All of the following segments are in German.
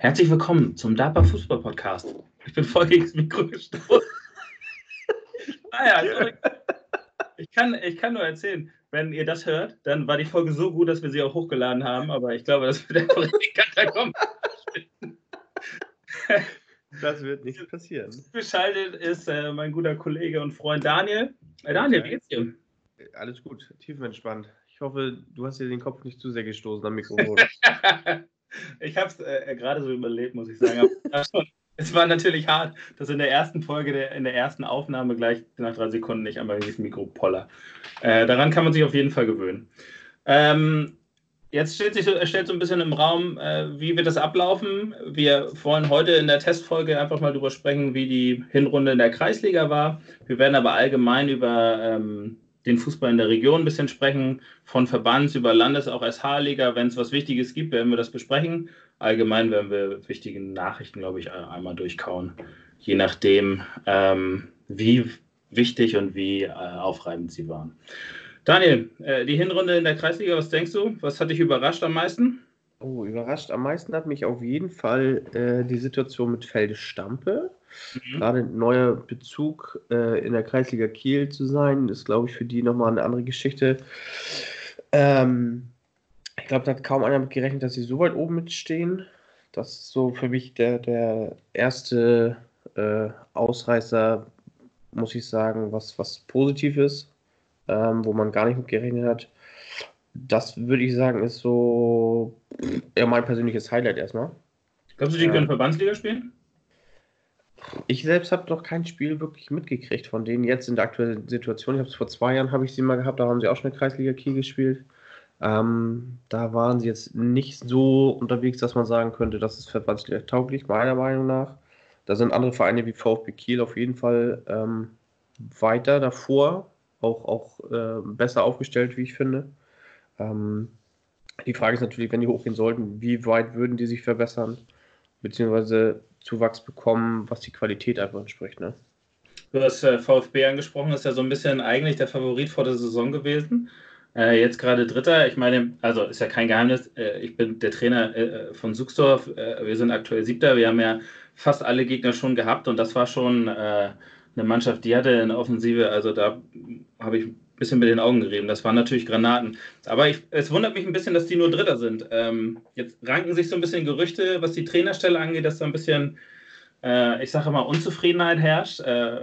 Herzlich willkommen zum DAPA Fußball Podcast. Ich bin voll gegen das Mikro gestoßen. naja, also, ich, kann, ich kann nur erzählen, wenn ihr das hört, dann war die Folge so gut, dass wir sie auch hochgeladen haben, aber ich glaube, das wird einfach nicht kommen. Das wird nicht passieren. Beschaltet ist äh, mein guter Kollege und Freund Daniel. Äh, Daniel, wie geht's dir? Alles gut, tiefenentspannt. Ich hoffe, du hast dir den Kopf nicht zu sehr gestoßen am Mikrofon. Ich habe es äh, gerade so überlebt, muss ich sagen. es war natürlich hart, dass in der ersten Folge, der, in der ersten Aufnahme gleich nach drei Sekunden nicht einmal dieses Mikro poller. Äh, daran kann man sich auf jeden Fall gewöhnen. Ähm, Jetzt stellt sich so, stellt so ein bisschen im Raum, äh, wie wird das ablaufen? Wir wollen heute in der Testfolge einfach mal darüber sprechen, wie die Hinrunde in der Kreisliga war. Wir werden aber allgemein über ähm, den Fußball in der Region ein bisschen sprechen, von Verbands über Landes-, auch SH-Liga. Wenn es was Wichtiges gibt, werden wir das besprechen. Allgemein werden wir wichtige Nachrichten, glaube ich, einmal durchkauen, je nachdem, ähm, wie wichtig und wie äh, aufreibend sie waren. Daniel, äh, die Hinrunde in der Kreisliga, was denkst du? Was hat dich überrascht am meisten? Oh, überrascht am meisten hat mich auf jeden Fall äh, die Situation mit Felde Stampe. Mhm. Gerade ein neuer Bezug äh, in der Kreisliga Kiel zu sein, ist, glaube ich, für die nochmal eine andere Geschichte. Ähm, ich glaube, da hat kaum einer mit gerechnet, dass sie so weit oben mitstehen. Das ist so für mich der, der erste äh, Ausreißer, muss ich sagen, was, was positiv ist ähm, wo man gar nicht mit gerechnet hat. Das würde ich sagen, ist so eher mein persönliches Highlight erstmal. Glaubst du, die können Verbandsliga spielen? Ich selbst habe noch kein Spiel wirklich mitgekriegt von denen jetzt in der aktuellen Situation. Ich habe es vor zwei Jahren habe ich sie mal gehabt, da haben sie auch schon eine Kreisliga Kiel gespielt. Ähm, da waren sie jetzt nicht so unterwegs, dass man sagen könnte, das ist Verbandsliga tauglich, meiner Meinung nach. Da sind andere Vereine wie VfB Kiel auf jeden Fall ähm, weiter davor auch, auch äh, besser aufgestellt, wie ich finde. Ähm, die Frage ist natürlich, wenn die hochgehen sollten, wie weit würden die sich verbessern, beziehungsweise Zuwachs bekommen, was die Qualität einfach entspricht. Ne? Du hast äh, VfB angesprochen, ist ja so ein bisschen eigentlich der Favorit vor der Saison gewesen. Äh, jetzt gerade Dritter. Ich meine, also ist ja kein Geheimnis, äh, ich bin der Trainer äh, von Suchsdorf. Äh, wir sind aktuell Siebter. Wir haben ja fast alle Gegner schon gehabt und das war schon äh, eine Mannschaft, die hatte eine Offensive, also da habe ich bisschen mit den Augen gerieben. Das waren natürlich Granaten. Aber ich, es wundert mich ein bisschen, dass die nur Dritter sind. Ähm, jetzt ranken sich so ein bisschen Gerüchte, was die Trainerstelle angeht, dass da ein bisschen, äh, ich sage mal, Unzufriedenheit herrscht. Äh,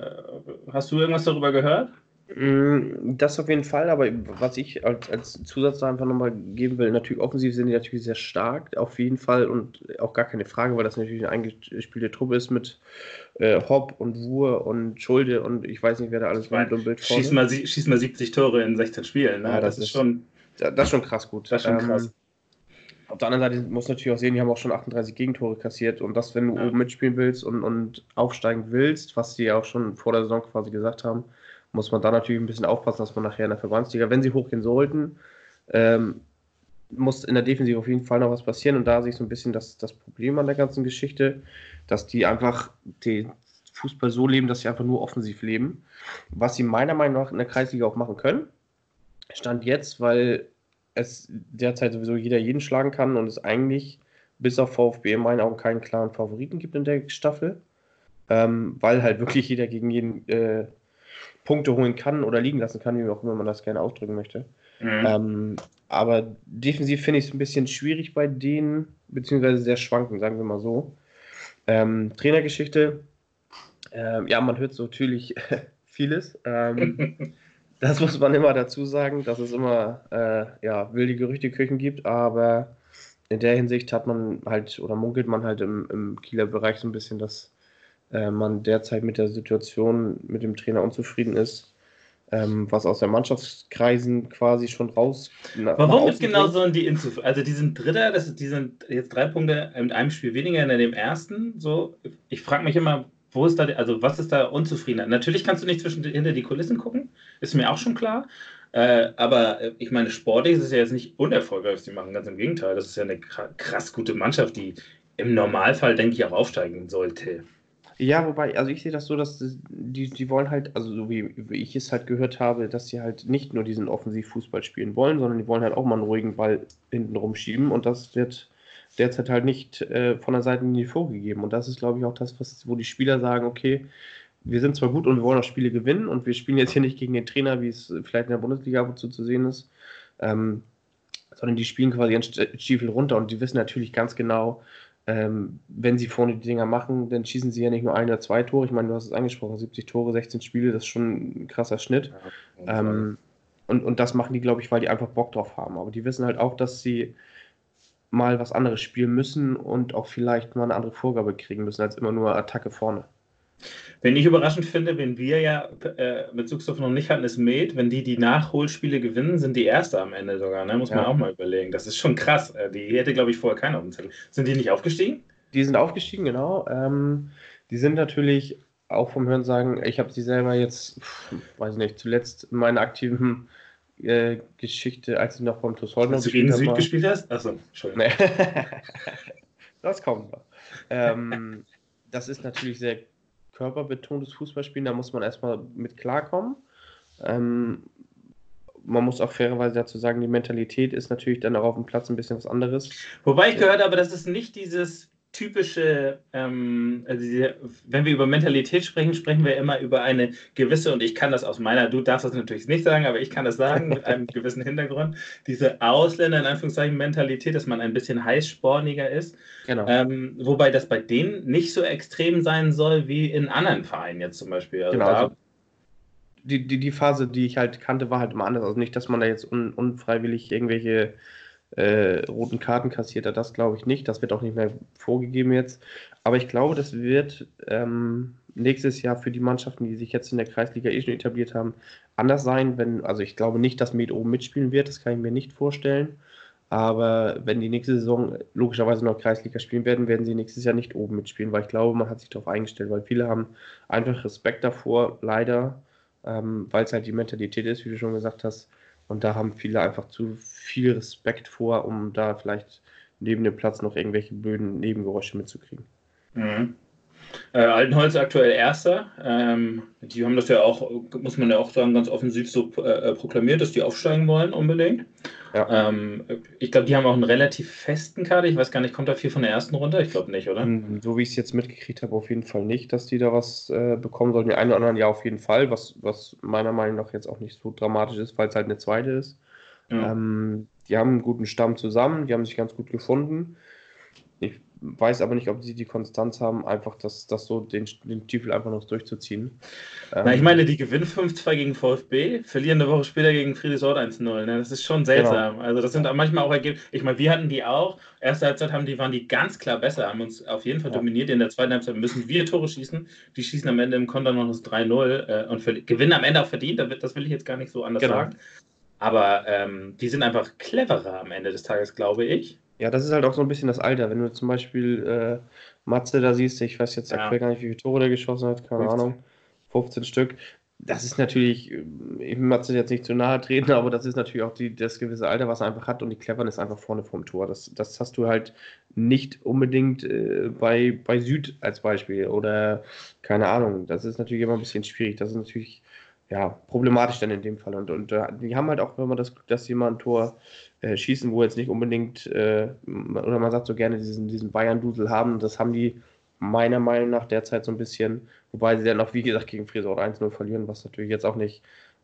hast du irgendwas darüber gehört? Mm, das auf jeden Fall, aber was ich als, als Zusatz einfach nochmal geben will, natürlich offensiv sind die natürlich sehr stark, auf jeden Fall und auch gar keine Frage, weil das natürlich eine eingespielte Truppe ist mit äh, Hopp und Wur und Schulde und ich weiß nicht, wer da alles war. Schieß mal, schieß mal 70 Tore in 16 Spielen, ne? ja, das, das, ist schon. Das ist schon krass gut. Das ist schon krass. Ähm, auf der anderen Seite muss natürlich auch sehen, die haben auch schon 38 Gegentore kassiert und das, wenn du ja. oben mitspielen willst und, und aufsteigen willst, was sie ja auch schon vor der Saison quasi gesagt haben, muss man da natürlich ein bisschen aufpassen, dass man nachher in der Verbandsliga, wenn sie hochgehen sollten, ähm, muss in der Defensive auf jeden Fall noch was passieren. Und da sehe ich so ein bisschen das, das Problem an der ganzen Geschichte, dass die einfach den Fußball so leben, dass sie einfach nur offensiv leben. Was sie meiner Meinung nach in der Kreisliga auch machen können. Stand jetzt, weil es derzeit sowieso jeder jeden schlagen kann und es eigentlich bis auf VfB in meinen Augen keinen klaren Favoriten gibt in der Staffel. Ähm, weil halt wirklich jeder gegen jeden äh, Punkte holen kann oder liegen lassen kann, wie auch immer man das gerne ausdrücken möchte. Mhm. Ähm, aber defensiv finde ich es ein bisschen schwierig bei denen, beziehungsweise sehr schwanken, sagen wir mal so. Ähm, Trainergeschichte, ähm, ja, man hört so natürlich vieles. Ähm, das muss man immer dazu sagen, dass es immer äh, ja, wilde Gerüchteküchen gibt, aber in der Hinsicht hat man halt oder munkelt man halt im, im Kieler Bereich so ein bisschen, dass äh, man derzeit mit der Situation mit dem Trainer unzufrieden ist, ähm, was aus der Mannschaftskreisen quasi schon raus. Warum ist genau so die Inzuf Also die sind Dritter, das ist, die sind jetzt drei Punkte mit einem Spiel weniger in dem ersten. So, ich frage mich immer, wo ist da, also was ist da unzufriedener? Natürlich kannst du nicht zwischen hinter die Kulissen gucken, ist mir auch schon klar. Äh, aber äh, ich meine, sportlich ist es ja jetzt nicht unerfolgreich, was die machen, ganz im Gegenteil. Das ist ja eine krass gute Mannschaft, die im Normalfall, denke ich, auch aufsteigen sollte. Ja, wobei, also ich sehe das so, dass die, die wollen halt, also so wie, wie ich es halt gehört habe, dass sie halt nicht nur diesen Offensivfußball spielen wollen, sondern die wollen halt auch mal einen ruhigen Ball hinten rumschieben und das wird derzeit halt nicht äh, von der Seitenlinie vorgegeben. Und das ist, glaube ich, auch das, was, wo die Spieler sagen, okay, wir sind zwar gut und wir wollen auch Spiele gewinnen und wir spielen jetzt hier nicht gegen den Trainer, wie es vielleicht in der Bundesliga ab und zu zu sehen ist, ähm, sondern die spielen quasi ihren Stiefel runter und die wissen natürlich ganz genau, ähm, wenn sie vorne die Dinger machen, dann schießen sie ja nicht nur ein oder zwei Tore. Ich meine, du hast es angesprochen, 70 Tore, 16 Spiele, das ist schon ein krasser Schnitt. Ja, ähm, und, und das machen die, glaube ich, weil die einfach Bock drauf haben. Aber die wissen halt auch, dass sie mal was anderes spielen müssen und auch vielleicht mal eine andere Vorgabe kriegen müssen, als immer nur Attacke vorne. Wenn ich überraschend finde, wenn wir ja äh, mit Zugstoff noch nicht hatten, ist Med. Wenn die die Nachholspiele gewinnen, sind die Erste am Ende sogar. Ne? Muss man auch mal überlegen. Das ist schon krass. Äh, die hätte, glaube ich, vorher keiner auf dem Zettel. Sind die nicht aufgestiegen? Die sind aufgestiegen, genau. Ähm, die sind natürlich auch vom Hören sagen, ich habe sie selber jetzt, weiß ich nicht, zuletzt in meiner aktiven äh, Geschichte, als ich noch beim TuS Holden gespielt habe. Süd gespielt hast? Achso, Entschuldigung. das kommt noch. Ähm, das ist natürlich sehr körperbetontes Fußballspielen, da muss man erstmal mit klarkommen. Ähm, man muss auch fairerweise dazu sagen, die Mentalität ist natürlich dann auch auf dem Platz ein bisschen was anderes. Wobei ich gehört habe, das ist nicht dieses typische, ähm, also diese, wenn wir über Mentalität sprechen, sprechen wir immer über eine gewisse, und ich kann das aus meiner, du darfst das natürlich nicht sagen, aber ich kann das sagen mit einem gewissen Hintergrund, diese Ausländer in Anführungszeichen Mentalität, dass man ein bisschen heißsporniger ist. Genau. Ähm, wobei das bei denen nicht so extrem sein soll wie in anderen Vereinen jetzt zum Beispiel. Also genau. Also die, die, die Phase, die ich halt kannte, war halt immer anders. Also nicht, dass man da jetzt un, unfreiwillig irgendwelche äh, roten Karten kassiert hat, das glaube ich nicht. Das wird auch nicht mehr vorgegeben jetzt. Aber ich glaube, das wird ähm, nächstes Jahr für die Mannschaften, die sich jetzt in der Kreisliga eh schon etabliert haben, anders sein. Wenn, also ich glaube nicht, dass Med oben mitspielen wird, das kann ich mir nicht vorstellen. Aber wenn die nächste Saison logischerweise noch Kreisliga spielen werden, werden sie nächstes Jahr nicht oben mitspielen, weil ich glaube, man hat sich darauf eingestellt, weil viele haben einfach Respekt davor, leider, ähm, weil es halt die Mentalität ist, wie du schon gesagt hast, und da haben viele einfach zu viel Respekt vor, um da vielleicht neben dem Platz noch irgendwelche blöden Nebengeräusche mitzukriegen. Mhm. Äh, Altenholz aktuell Erster. Ähm, die haben das ja auch, muss man ja auch sagen, ganz offensiv so äh, proklamiert, dass die aufsteigen wollen unbedingt. Ja. Ähm, ich glaube, die haben auch einen relativ festen Kader. Ich weiß gar nicht, kommt da viel von der ersten runter? Ich glaube nicht, oder? Hm, so wie ich es jetzt mitgekriegt habe, auf jeden Fall nicht, dass die da was äh, bekommen sollen. Die einen oder anderen ja auf jeden Fall, was, was meiner Meinung nach jetzt auch nicht so dramatisch ist, weil es halt eine zweite ist. Ja. Ähm, die haben einen guten Stamm zusammen, die haben sich ganz gut gefunden. Weiß aber nicht, ob sie die Konstanz haben, einfach das, das so den, den Tiefel einfach noch durchzuziehen. Na, ich ähm, meine, die gewinnen 5-2 gegen VfB, verlieren eine Woche später gegen Friedrichsort 1-0. Ne? Das ist schon seltsam. Genau. Also das sind manchmal auch Ergebnisse. Ich meine, wir hatten die auch. Erste Halbzeit haben die, waren die ganz klar besser, haben uns auf jeden Fall ja. dominiert. In der zweiten Halbzeit müssen wir Tore schießen. Die schießen am Ende im Konter noch das 3-0 äh, und gewinnen am Ende auch verdient. Das will ich jetzt gar nicht so anders genau. sagen. Aber ähm, die sind einfach cleverer am Ende des Tages, glaube ich. Ja, das ist halt auch so ein bisschen das Alter. Wenn du zum Beispiel äh, Matze da siehst, ich weiß jetzt aktuell ja. gar nicht, wie viele Tore der geschossen hat, keine 15. Ahnung, 15 Stück. Das ist natürlich, ich will Matze jetzt nicht zu nahe treten, aber das ist natürlich auch die, das gewisse Alter, was er einfach hat und die Cleverness einfach vorne vom Tor. Das, das hast du halt nicht unbedingt äh, bei, bei Süd als Beispiel oder keine Ahnung. Das ist natürlich immer ein bisschen schwierig. Das ist natürlich ja, problematisch dann in dem Fall. Und, und äh, die haben halt auch immer das Glück, dass sie mal ein Tor äh, schießen, wo jetzt nicht unbedingt, äh, oder man sagt so gerne, diesen, diesen Bayern-Dusel haben. Das haben die meiner Meinung nach derzeit so ein bisschen, wobei sie dann auch, wie gesagt, gegen Friesort 1-0 verlieren, was natürlich jetzt auch nicht.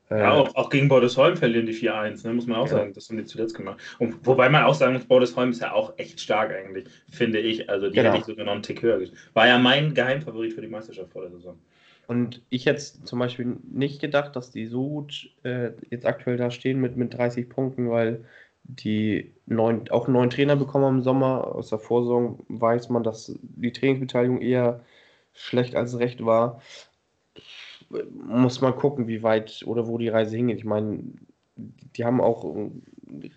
Äh, ja, auch, auch gegen Bordesholm verlieren die 4-1, ne, muss man auch ja. sagen. Das haben die zuletzt gemacht. Und wobei man auch sagen muss, Bordesholm ist ja auch echt stark eigentlich, finde ich. Also die genau. hätte ich sogar noch einen Tick höher. War ja mein Geheimfavorit für die Meisterschaft vor der Saison. Und ich hätte zum Beispiel nicht gedacht, dass die so gut äh, jetzt aktuell da stehen mit, mit 30 Punkten, weil die neuen, auch einen neuen Trainer bekommen haben im Sommer. Aus der Vorsaison weiß man, dass die Trainingsbeteiligung eher schlecht als recht war. Muss man gucken, wie weit oder wo die Reise hingeht. Ich meine, die haben auch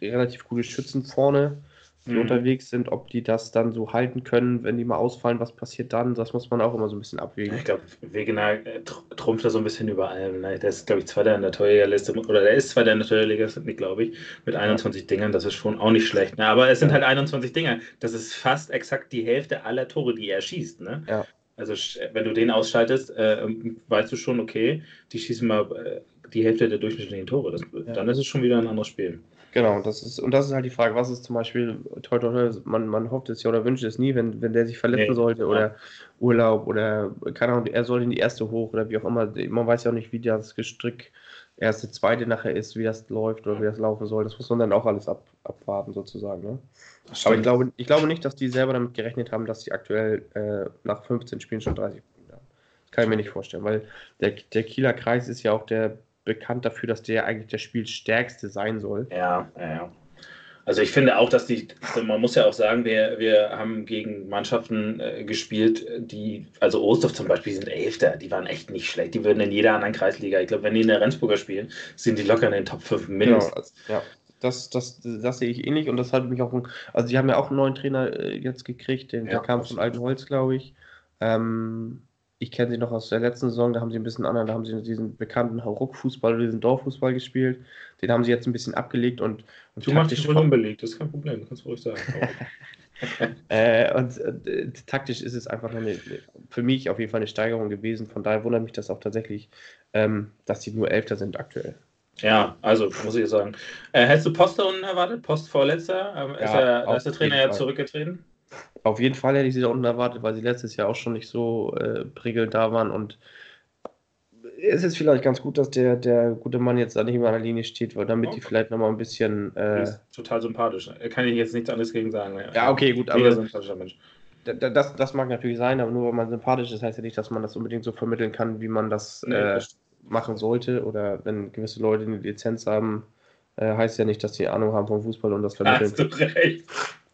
relativ gute Schützen vorne die mhm. unterwegs sind, ob die das dann so halten können, wenn die mal ausfallen, was passiert dann? Das muss man auch immer so ein bisschen abwägen. Ich glaube, Wegener äh, trumpft da so ein bisschen über allem. Ne? Der ist, glaube ich, Zweiter in der Torjägerliste, oder der ist Zweiter in der Torjägerliste, glaube ich, mit 21 ja. Dingern. Das ist schon auch nicht schlecht. Ne? Aber es sind halt 21 Dinger. Das ist fast exakt die Hälfte aller Tore, die er schießt. Ne? Ja. Also, wenn du den ausschaltest, äh, weißt du schon, okay, die schießen mal äh, die Hälfte der durchschnittlichen Tore. Das, ja. Dann ist es schon wieder ein anderes Spiel. Genau, das ist, und das ist halt die Frage, was ist zum Beispiel, toi, toi, toi, man, man hofft es ja oder wünscht es nie, wenn, wenn der sich verletzen nee, sollte oder ja. Urlaub oder, keine Ahnung, er soll in die erste hoch oder wie auch immer. Man weiß ja auch nicht, wie das Gestrick erste, zweite nachher ist, wie das läuft oder wie das laufen soll. Das muss man dann auch alles ab, abwarten, sozusagen. Ne? Aber ich glaube, ich glaube nicht, dass die selber damit gerechnet haben, dass sie aktuell äh, nach 15 Spielen schon 30 Punkte haben. Das kann ich mir nicht vorstellen, weil der, der Kieler Kreis ist ja auch der bekannt dafür, dass der eigentlich der Spielstärkste sein soll. Ja, ja, ja. Also ich finde auch, dass die, man muss ja auch sagen, wir, wir haben gegen Mannschaften äh, gespielt, die, also Osthoff zum Beispiel, sind Elfter, die waren echt nicht schlecht. Die würden in jeder anderen Kreisliga, ich glaube, wenn die in der Rendsburger spielen, sind die locker in den Top 5 mindestens. Genau, ja. Das, das, das sehe ich ähnlich und das hat mich auch, also die haben ja auch einen neuen Trainer äh, jetzt gekriegt, den, ja, der kam von Altenholz, glaube ich. Ähm, ich kenne sie noch aus der letzten Saison, da haben sie ein bisschen anderen, da haben sie diesen bekannten Ruckfußball oder diesen Dorffußball gespielt. Den haben sie jetzt ein bisschen abgelegt und. und du machst dich voll unbelegt, das ist kein Problem, kannst du ruhig sagen. äh, und äh, taktisch ist es einfach eine, für mich auf jeden Fall eine Steigerung gewesen. Von daher wundert mich das auch tatsächlich, ähm, dass sie nur Elfter sind aktuell. Ja, also muss ich sagen. Äh, hättest du Post da unten erwartet? Post vorletzter? Ähm, ist, ja, er, da ist der Trainer ja zurückgetreten? Auf jeden Fall hätte ich sie da unten erwartet, weil sie letztes Jahr auch schon nicht so äh, prickelnd da waren und es ist vielleicht ganz gut, dass der, der gute Mann jetzt da nicht mehr an der Linie steht, weil damit okay. die vielleicht nochmal ein bisschen. Äh, total sympathisch. Kann ich jetzt nichts anderes gegen sagen. Ja, ja okay, gut, aber. Sympathischer Mensch. Das, das mag natürlich sein, aber nur weil man sympathisch ist, heißt ja nicht, dass man das unbedingt so vermitteln kann, wie man das nee, äh, machen sollte. Oder wenn gewisse Leute eine Lizenz haben, äh, heißt ja nicht, dass sie Ahnung haben vom Fußball und das vermitteln. Hast du recht.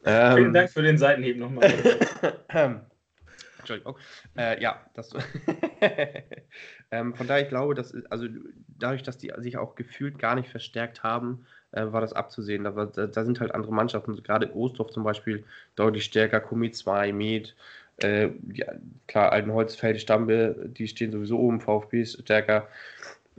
Ähm, Vielen Dank für den Seitenhieb nochmal. Entschuldigung. Äh, ja, das. ähm, von daher, ich glaube, dass, also dadurch, dass die sich auch gefühlt gar nicht verstärkt haben, äh, war das abzusehen. Da, da, da, sind halt andere Mannschaften, gerade Ostdorf zum Beispiel, deutlich stärker, Komi 2, Med, äh, ja, klar, Altenholzfeld, Stambe, die stehen sowieso oben, VfB ist stärker.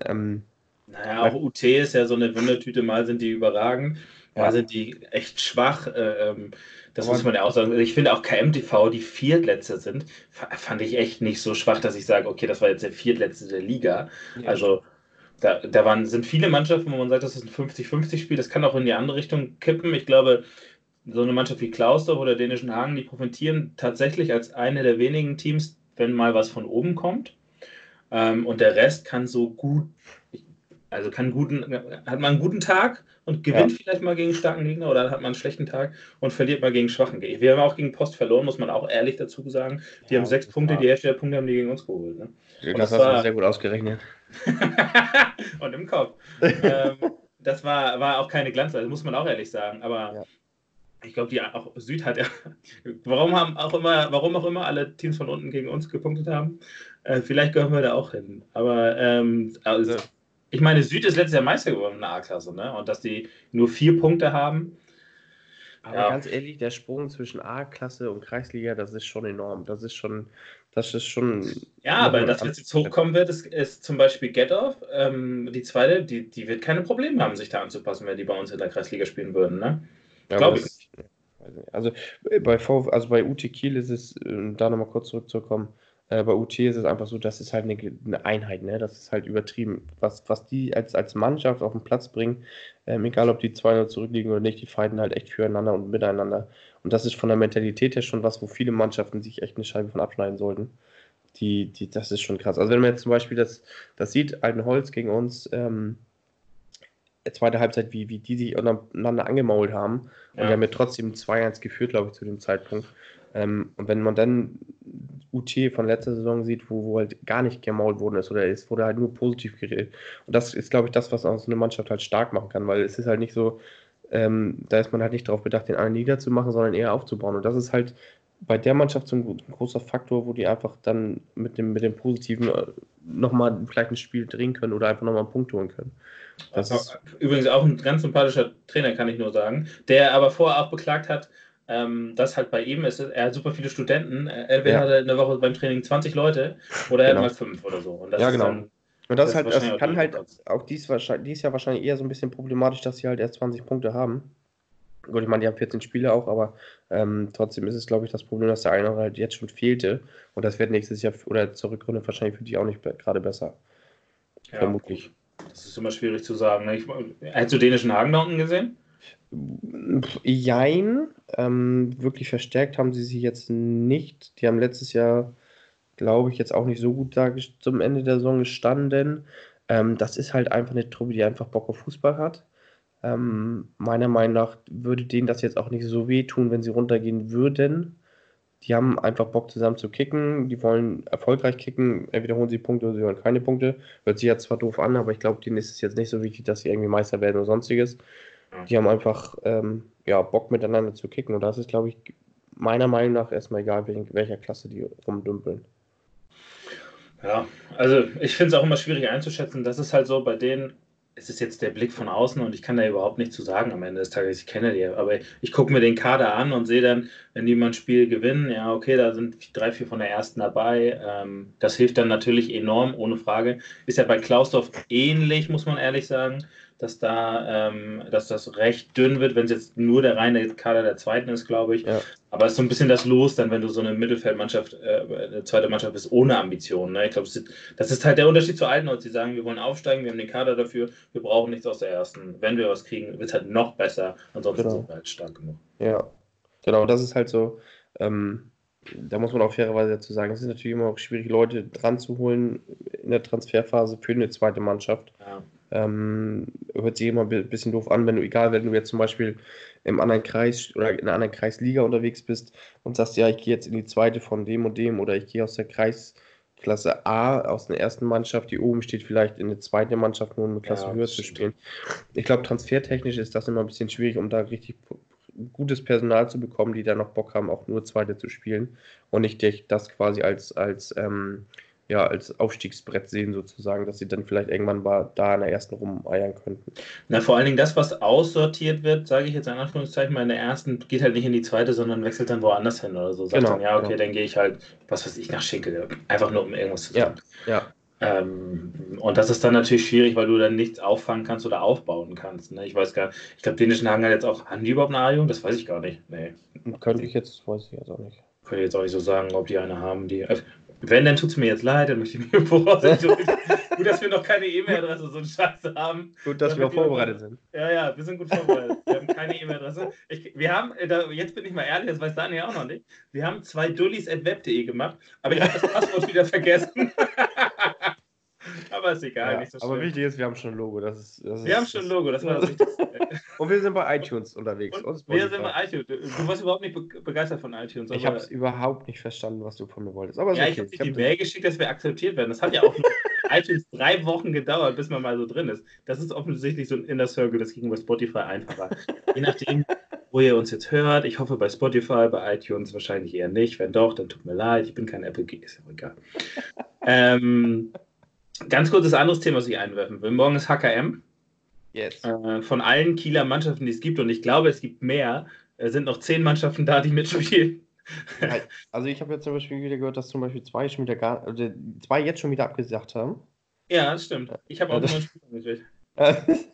Ähm, naja, auch UT ist ja so eine Wundertüte, mal sind die überragend. Ja. sind die echt schwach. Äh, ähm, das muss man ja auch sagen. Ich finde auch KMTV, die Viertletzte sind, fand ich echt nicht so schwach, dass ich sage, okay, das war jetzt der Viertletzte der Liga. Ja. Also da, da waren, sind viele Mannschaften, wo man sagt, das ist ein 50-50-Spiel. Das kann auch in die andere Richtung kippen. Ich glaube, so eine Mannschaft wie Klausdorf oder Dänischen Hagen, die profitieren tatsächlich als eine der wenigen Teams, wenn mal was von oben kommt. Ähm, und der Rest kann so gut, also kann guten, hat man einen guten Tag und gewinnt ja. vielleicht mal gegen starken Gegner oder hat man einen schlechten Tag und verliert mal gegen schwachen Gegner. Wir haben auch gegen Post verloren, muss man auch ehrlich dazu sagen. Die ja, haben sechs Punkte, die Hälfte der Punkte haben die gegen uns geholt. Ne? Ja, das, das hast du sehr gut ausgerechnet. und im Kopf. ähm, das war, war auch keine Glanzleistung, muss man auch ehrlich sagen. Aber ich glaube, die auch Süd hat ja. Warum haben auch immer, warum auch immer alle Teams von unten gegen uns gepunktet haben. Äh, vielleicht gehören wir da auch hin. Aber ähm, also, ich meine, Süd ist letztes Jahr Meister geworden in der A-Klasse, ne? Und dass die nur vier Punkte haben. Aber ja. ganz ehrlich, der Sprung zwischen A-Klasse und Kreisliga, das ist schon enorm. Das ist schon, das ist schon. Ja, aber das, was jetzt hochkommen wird, ist, ist zum Beispiel Get-Off. Ähm, die zweite, die, die wird keine Probleme haben, sich da anzupassen, wenn die bei uns in der Kreisliga spielen würden, ne? Ja, Glaube ich. Nicht. Also bei, v, also bei UT Kiel ist es, um da nochmal kurz zurückzukommen, äh, bei UT ist es einfach so, das ist halt eine, eine, Einheit, ne? Das ist halt übertrieben. Was, was die als, als Mannschaft auf den Platz bringen, ähm, egal ob die 2-0 zurückliegen oder nicht, die fighten halt echt füreinander und miteinander. Und das ist von der Mentalität her schon was, wo viele Mannschaften sich echt eine Scheibe von abschneiden sollten. Die, die, das ist schon krass. Also wenn man jetzt zum Beispiel das, das sieht, Altenholz gegen uns, ähm, zweite Halbzeit, wie, wie die sich untereinander angemault haben. Und ja. wir haben ja trotzdem 2-1 geführt, glaube ich, zu dem Zeitpunkt. Ähm, und wenn man dann UT von letzter Saison sieht, wo, wo halt gar nicht gemault worden ist oder es wurde halt nur positiv geredet. Und das ist, glaube ich, das, was auch so eine Mannschaft halt stark machen kann, weil es ist halt nicht so, ähm, da ist man halt nicht darauf bedacht, den einen niederzumachen, sondern eher aufzubauen. Und das ist halt bei der Mannschaft so ein, ein großer Faktor, wo die einfach dann mit dem, mit dem Positiven äh, nochmal vielleicht ein Spiel drehen können oder einfach nochmal einen Punkt holen können. Das ist Übrigens auch ein ganz sympathischer Trainer, kann ich nur sagen, der aber vorher auch beklagt hat, ähm, das halt bei ihm ist, er hat super viele Studenten. Entweder ja. hat er in der Woche beim Training 20 Leute oder er genau. hat mal fünf oder so. ja, genau. Dann, und das, das halt, das kann halt auch dies, dies Jahr wahrscheinlich eher so ein bisschen problematisch, dass sie halt erst 20 Punkte haben. Gut, ich meine, die haben 14 Spiele auch, aber ähm, trotzdem ist es, glaube ich, das Problem, dass der eine halt jetzt schon fehlte. Und das wird nächstes Jahr oder zur Rückrunde wahrscheinlich für die auch nicht gerade besser. Ja, Vermutlich. Das ist immer schwierig zu sagen. Ne? Ich, hättest du dänischen Hagen da unten gesehen? Jein. Ähm, wirklich verstärkt haben sie sich jetzt nicht. Die haben letztes Jahr, glaube ich, jetzt auch nicht so gut da zum Ende der Saison gestanden. Ähm, das ist halt einfach eine Truppe, die einfach Bock auf Fußball hat. Ähm, meiner Meinung nach würde denen das jetzt auch nicht so wehtun, wenn sie runtergehen würden. Die haben einfach Bock zusammen zu kicken, die wollen erfolgreich kicken, entweder holen sie Punkte oder sie holen keine Punkte. Hört sich jetzt zwar doof an, aber ich glaube, denen ist es jetzt nicht so wichtig, dass sie irgendwie Meister werden oder sonstiges. Die haben einfach ähm, ja, Bock miteinander zu kicken und das ist, glaube ich, meiner Meinung nach erstmal egal, in welcher Klasse die rumdümpeln. Ja, also ich finde es auch immer schwierig einzuschätzen. Das ist halt so bei denen, es ist jetzt der Blick von außen und ich kann da überhaupt nichts zu sagen am Ende des Tages. Ich kenne die, aber ich gucke mir den Kader an und sehe dann, wenn die mal ein Spiel gewinnen, ja, okay, da sind drei, vier von der ersten dabei. Ähm, das hilft dann natürlich enorm, ohne Frage. Ist ja bei Klausdorf ähnlich, muss man ehrlich sagen dass da, ähm, dass das recht dünn wird, wenn es jetzt nur der reine Kader der Zweiten ist, glaube ich. Ja. Aber es ist so ein bisschen das Los, dann, wenn du so eine Mittelfeldmannschaft, äh, eine zweite Mannschaft bist, ohne Ambitionen. Ne? Ich glaube, das ist halt der Unterschied zu alten, als sie sagen, wir wollen aufsteigen, wir haben den Kader dafür, wir brauchen nichts aus der ersten. Wenn wir was kriegen, wird es halt noch besser, ansonsten genau. sind wir halt stark genug. Ja, genau, das ist halt so. Ähm, da muss man auch fairerweise dazu sagen, es ist natürlich immer auch schwierig, Leute dran zu holen in der Transferphase für eine zweite Mannschaft. Ja. Ähm, hört sich immer ein bisschen doof an, wenn du, egal, wenn du jetzt zum Beispiel im anderen Kreis oder in einer anderen Kreisliga unterwegs bist und sagst, ja, ich gehe jetzt in die zweite von dem und dem oder ich gehe aus der Kreisklasse A, aus der ersten Mannschaft, die oben steht, vielleicht in der zweiten Mannschaft nur eine Klasse ja, höher zu spielen. Ich glaube, transfertechnisch ist das immer ein bisschen schwierig, um da richtig gutes Personal zu bekommen, die da noch Bock haben, auch nur zweite zu spielen und nicht das quasi als, als ähm, ja, als Aufstiegsbrett sehen, sozusagen, dass sie dann vielleicht irgendwann mal da in der ersten rumeiern könnten. Na, vor allen Dingen das, was aussortiert wird, sage ich jetzt in Anführungszeichen, mal in der ersten, geht halt nicht in die zweite, sondern wechselt dann woanders hin oder so. Sagt genau, dann, ja, okay, genau. dann gehe ich halt, was weiß ich, nach Schinkel, einfach nur um irgendwas zu tun. Ja, ja. Ähm, und das ist dann natürlich schwierig, weil du dann nichts auffangen kannst oder aufbauen kannst. Ne? Ich weiß gar nicht, ich glaube, dänischen Hagen hat jetzt auch, haben die überhaupt eine a Das weiß ich gar nicht. Nee. Könnte ich jetzt, weiß ich jetzt auch nicht. Könnte ich jetzt auch nicht so sagen, ob die eine haben, die. Also, wenn, dann tut es mir jetzt leid, dann möchte ich mir voraussichtlich. gut, dass wir noch keine E-Mail-Adresse, so ein Scheiße haben. Gut, dass wir auch vorbereitet sind. Ja, ja, wir sind gut vorbereitet. Wir haben keine E-Mail-Adresse. Wir haben, äh, da, jetzt bin ich mal ehrlich, das weiß Daniel auch noch nicht. Wir haben zwei dullis.web.de gemacht, aber ich habe das Passwort wieder vergessen. Aber ist egal, ja, nicht so schlimm. Aber wichtig ist, wir haben schon ein Logo. Das ist, das wir ist, haben schon ein Logo, das war das Wichtigste. Und wir sind bei iTunes unterwegs. wir sind bei iTunes. Du warst überhaupt nicht begeistert von iTunes. Ich habe es überhaupt nicht verstanden, was du von mir wolltest. Aber ja, okay. ich habe dir die Mail geschickt, dass wir akzeptiert werden. Das hat ja auch iTunes drei Wochen gedauert, bis man mal so drin ist. Das ist offensichtlich so ein Inner Circle, das ging bei Spotify einfacher. Je nachdem, wo ihr uns jetzt hört. Ich hoffe bei Spotify, bei iTunes wahrscheinlich eher nicht. Wenn doch, dann tut mir leid. Ich bin kein Apple Geek, ist ja egal. ähm, ganz kurzes anderes Thema, was ich einwerfen will. Morgen ist HKM. Yes. Äh, von allen Kieler Mannschaften, die es gibt, und ich glaube, es gibt mehr, äh, sind noch zehn Mannschaften da, die mitspielen. also ich habe jetzt zum Beispiel wieder gehört, dass zum Beispiel zwei schon wieder gar, also zwei jetzt schon wieder abgesagt haben. Ja, das stimmt. Ich habe auch ja, nur ein Spiel.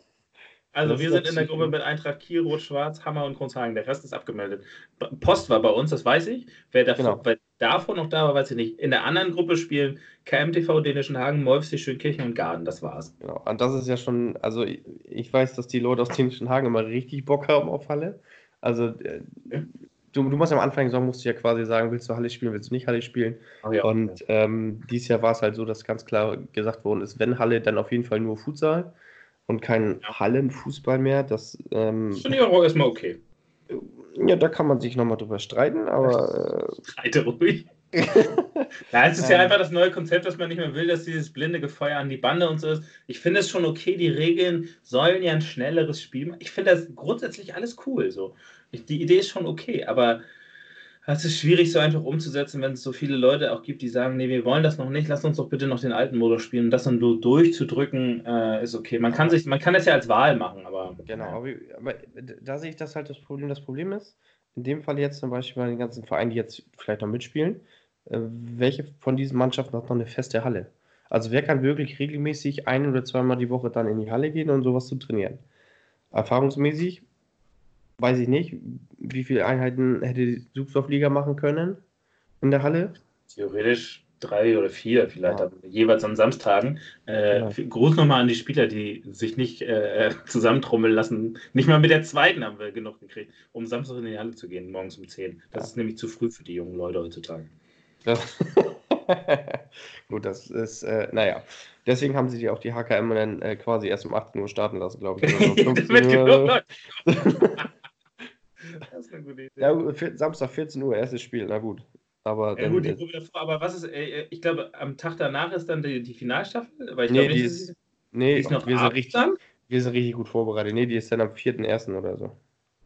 Also das wir sind in der Gruppe mit Eintracht Kiel, Rot-Schwarz, Hammer und Grundshagen. Der Rest ist abgemeldet. Post war bei uns, das weiß ich. Wer davor, genau. wer davor noch da war, weiß ich nicht. In der anderen Gruppe spielen KMTV, Dänischen Hagen, Molfsee, Schönkirchen und Garden. Das war's. Genau. Und das ist ja schon, also ich, weiß, dass die Leute aus Dänischen Hagen immer richtig Bock haben auf Halle. Also äh, du, du musst am Anfang der Saison musst du ja quasi sagen, willst du Halle spielen, willst du nicht Halle spielen. Oh ja, und ähm, dieses Jahr war es halt so, dass ganz klar gesagt worden ist, wenn Halle, dann auf jeden Fall nur Futsal und kein ja. Hallenfußball mehr. Das ähm, finde ich auch erstmal okay. Ja, da kann man sich nochmal drüber streiten, aber. Äh, Streite ruhig. ja, es ist ja ähm. einfach das neue Konzept, dass man nicht mehr will, dass dieses blinde Gefeuer an die Bande und so ist. Ich finde es schon okay, die Regeln sollen ja ein schnelleres Spiel machen. Ich finde das grundsätzlich alles cool. So. Ich, die Idee ist schon okay, aber es ist schwierig, so einfach umzusetzen, wenn es so viele Leute auch gibt, die sagen, nee, wir wollen das noch nicht, lass uns doch bitte noch den alten Modus spielen. Und das dann so durchzudrücken, äh, ist okay. Man kann sich, man kann das ja als Wahl machen, aber. Genau, aber, aber, da sehe ich das halt das Problem. Das Problem ist, in dem Fall jetzt zum Beispiel bei den ganzen Vereinen, die jetzt vielleicht noch mitspielen, äh, welche von diesen Mannschaften hat noch eine feste Halle? Also wer kann wirklich regelmäßig ein oder zweimal die Woche dann in die Halle gehen und sowas zu trainieren? Erfahrungsmäßig weiß ich nicht, wie viele Einheiten hätte die Suchstoffliga machen können in der Halle? Theoretisch drei oder vier vielleicht, ja. jeweils an Samstagen. Äh, ja. Gruß nochmal an die Spieler, die sich nicht äh, zusammentrommeln lassen. Nicht mal mit der zweiten haben wir genug gekriegt, um Samstag in die Halle zu gehen, morgens um 10. Das ja. ist nämlich zu früh für die jungen Leute heutzutage. Gut, das ist, äh, naja. Deswegen haben sie die auch die HKM dann äh, quasi erst um 18 Uhr starten lassen, glaube ich. Oder das ist eine gute Idee. Ja, Samstag 14 Uhr, erstes Spiel, na gut. Aber, ja, gut, davor, aber was ist, äh, ich glaube, am Tag danach ist dann die, die Finalstaffel? Weil ich nee, glaub, die ist, nee, die ist noch wir sind, richtig, wir sind richtig gut vorbereitet. Nee, die ist dann am 4.1. oder so.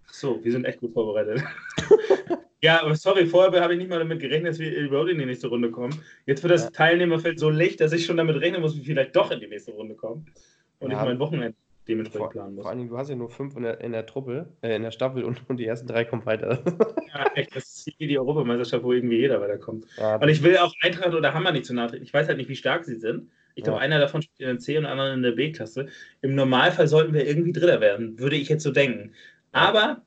Ach so, wir sind echt gut vorbereitet. ja, aber sorry, vorher habe ich nicht mal damit gerechnet, dass wir überhaupt in die nächste Runde kommen. Jetzt wird das ja. Teilnehmerfeld so leicht, dass ich schon damit rechnen muss, wie vielleicht doch in die nächste Runde kommen. Und ja, ich mein Wochenende dementsprechend vor, planen muss. Vor allem, du hast ja nur fünf in der, in der Truppe, äh, in der Staffel und, und die ersten drei kommen weiter. ja, echt, das ist wie die Europameisterschaft, wo irgendwie jeder weiterkommt. Ja, und ich will auch Eintracht oder Hammer nicht zu nahe treten. Ich weiß halt nicht, wie stark sie sind. Ich glaube, ja. einer davon spielt in der C und der andere in der B-Klasse. Im Normalfall sollten wir irgendwie Dritter werden, würde ich jetzt so denken. Aber,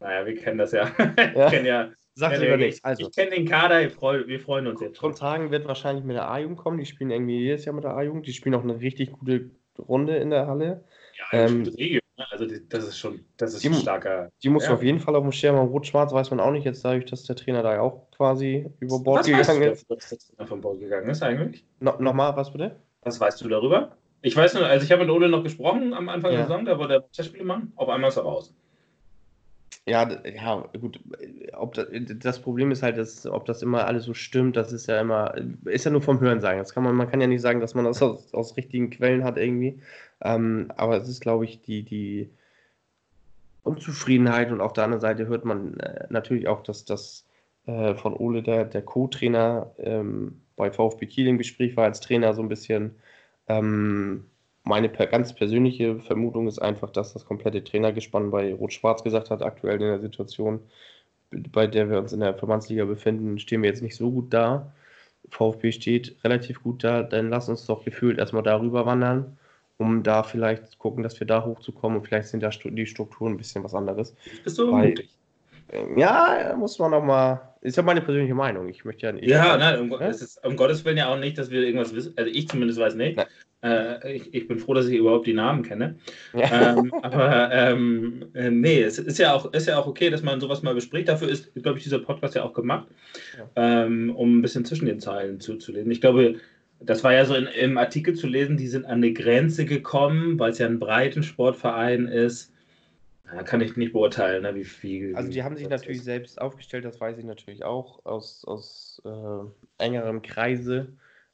naja, wir kennen das ja. ja. kennen ja Sagt lieber nichts. Also, ich kenne den Kader, freu, wir freuen uns jetzt. Tragen wird wahrscheinlich mit der A-Jugend kommen. Die spielen irgendwie jedes Jahr mit der A-Jugend. Die spielen auch eine richtig gute Runde in der Halle. Ja, ähm, ne? also das ist schon, das ist die, ein starker. Die muss ja. auf jeden Fall auf dem Schirm haben. Rot-Schwarz weiß man auch nicht, jetzt dadurch, dass der Trainer da auch quasi über Bord was gegangen weißt du, ist. Dass der Trainer von Bord gegangen ist eigentlich? No, Nochmal, was bitte? Was weißt du darüber? Ich weiß nur, also ich habe mit Ole noch gesprochen am Anfang ja. der Saison, da wollte er Testspiele machen, auf einmal ist er raus. Ja, ja, gut. Ob das, das, Problem ist halt, dass, ob das immer alles so stimmt, das ist ja immer, ist ja nur vom Hören sagen. Kann man, man kann ja nicht sagen, dass man das aus, aus richtigen Quellen hat irgendwie. Ähm, aber es ist, glaube ich, die, die Unzufriedenheit und auf der anderen Seite hört man äh, natürlich auch, dass das äh, von Ole, der, der Co-Trainer ähm, bei VfB Kiel im Gespräch war als Trainer, so ein bisschen ähm, meine ganz persönliche Vermutung ist einfach, dass das komplette Trainergespann bei Rot-Schwarz gesagt hat, aktuell in der Situation, bei der wir uns in der Verbandsliga befinden, stehen wir jetzt nicht so gut da. VfB steht relativ gut da, dann lass uns doch gefühlt erstmal darüber wandern, um da vielleicht gucken, dass wir da hochzukommen und vielleicht sind da die Strukturen ein bisschen was anderes. Bist du Weil, mutig? Ja, muss man auch mal. Ist ja meine persönliche Meinung. Ich möchte ja nicht. Ja, nein, um, ne? ist, um Gottes Willen ja auch nicht, dass wir irgendwas wissen. Also ich zumindest weiß nicht. Äh, ich, ich, bin froh, dass ich überhaupt die Namen kenne. Ja. Ähm, aber ähm, äh, nee, es ist ja, auch, ist ja auch okay, dass man sowas mal bespricht. Dafür ist, glaube ich, dieser Podcast ja auch gemacht, ja. ähm, um ein bisschen zwischen den Zeilen zuzulesen. Ich glaube, das war ja so in, im Artikel zu lesen, die sind an eine Grenze gekommen, weil es ja ein Breitensportverein ist ja, kann ich nicht beurteilen, ne, wie viel. Also die haben sich natürlich ist. selbst aufgestellt, das weiß ich natürlich auch aus, aus äh, engerem Kreise,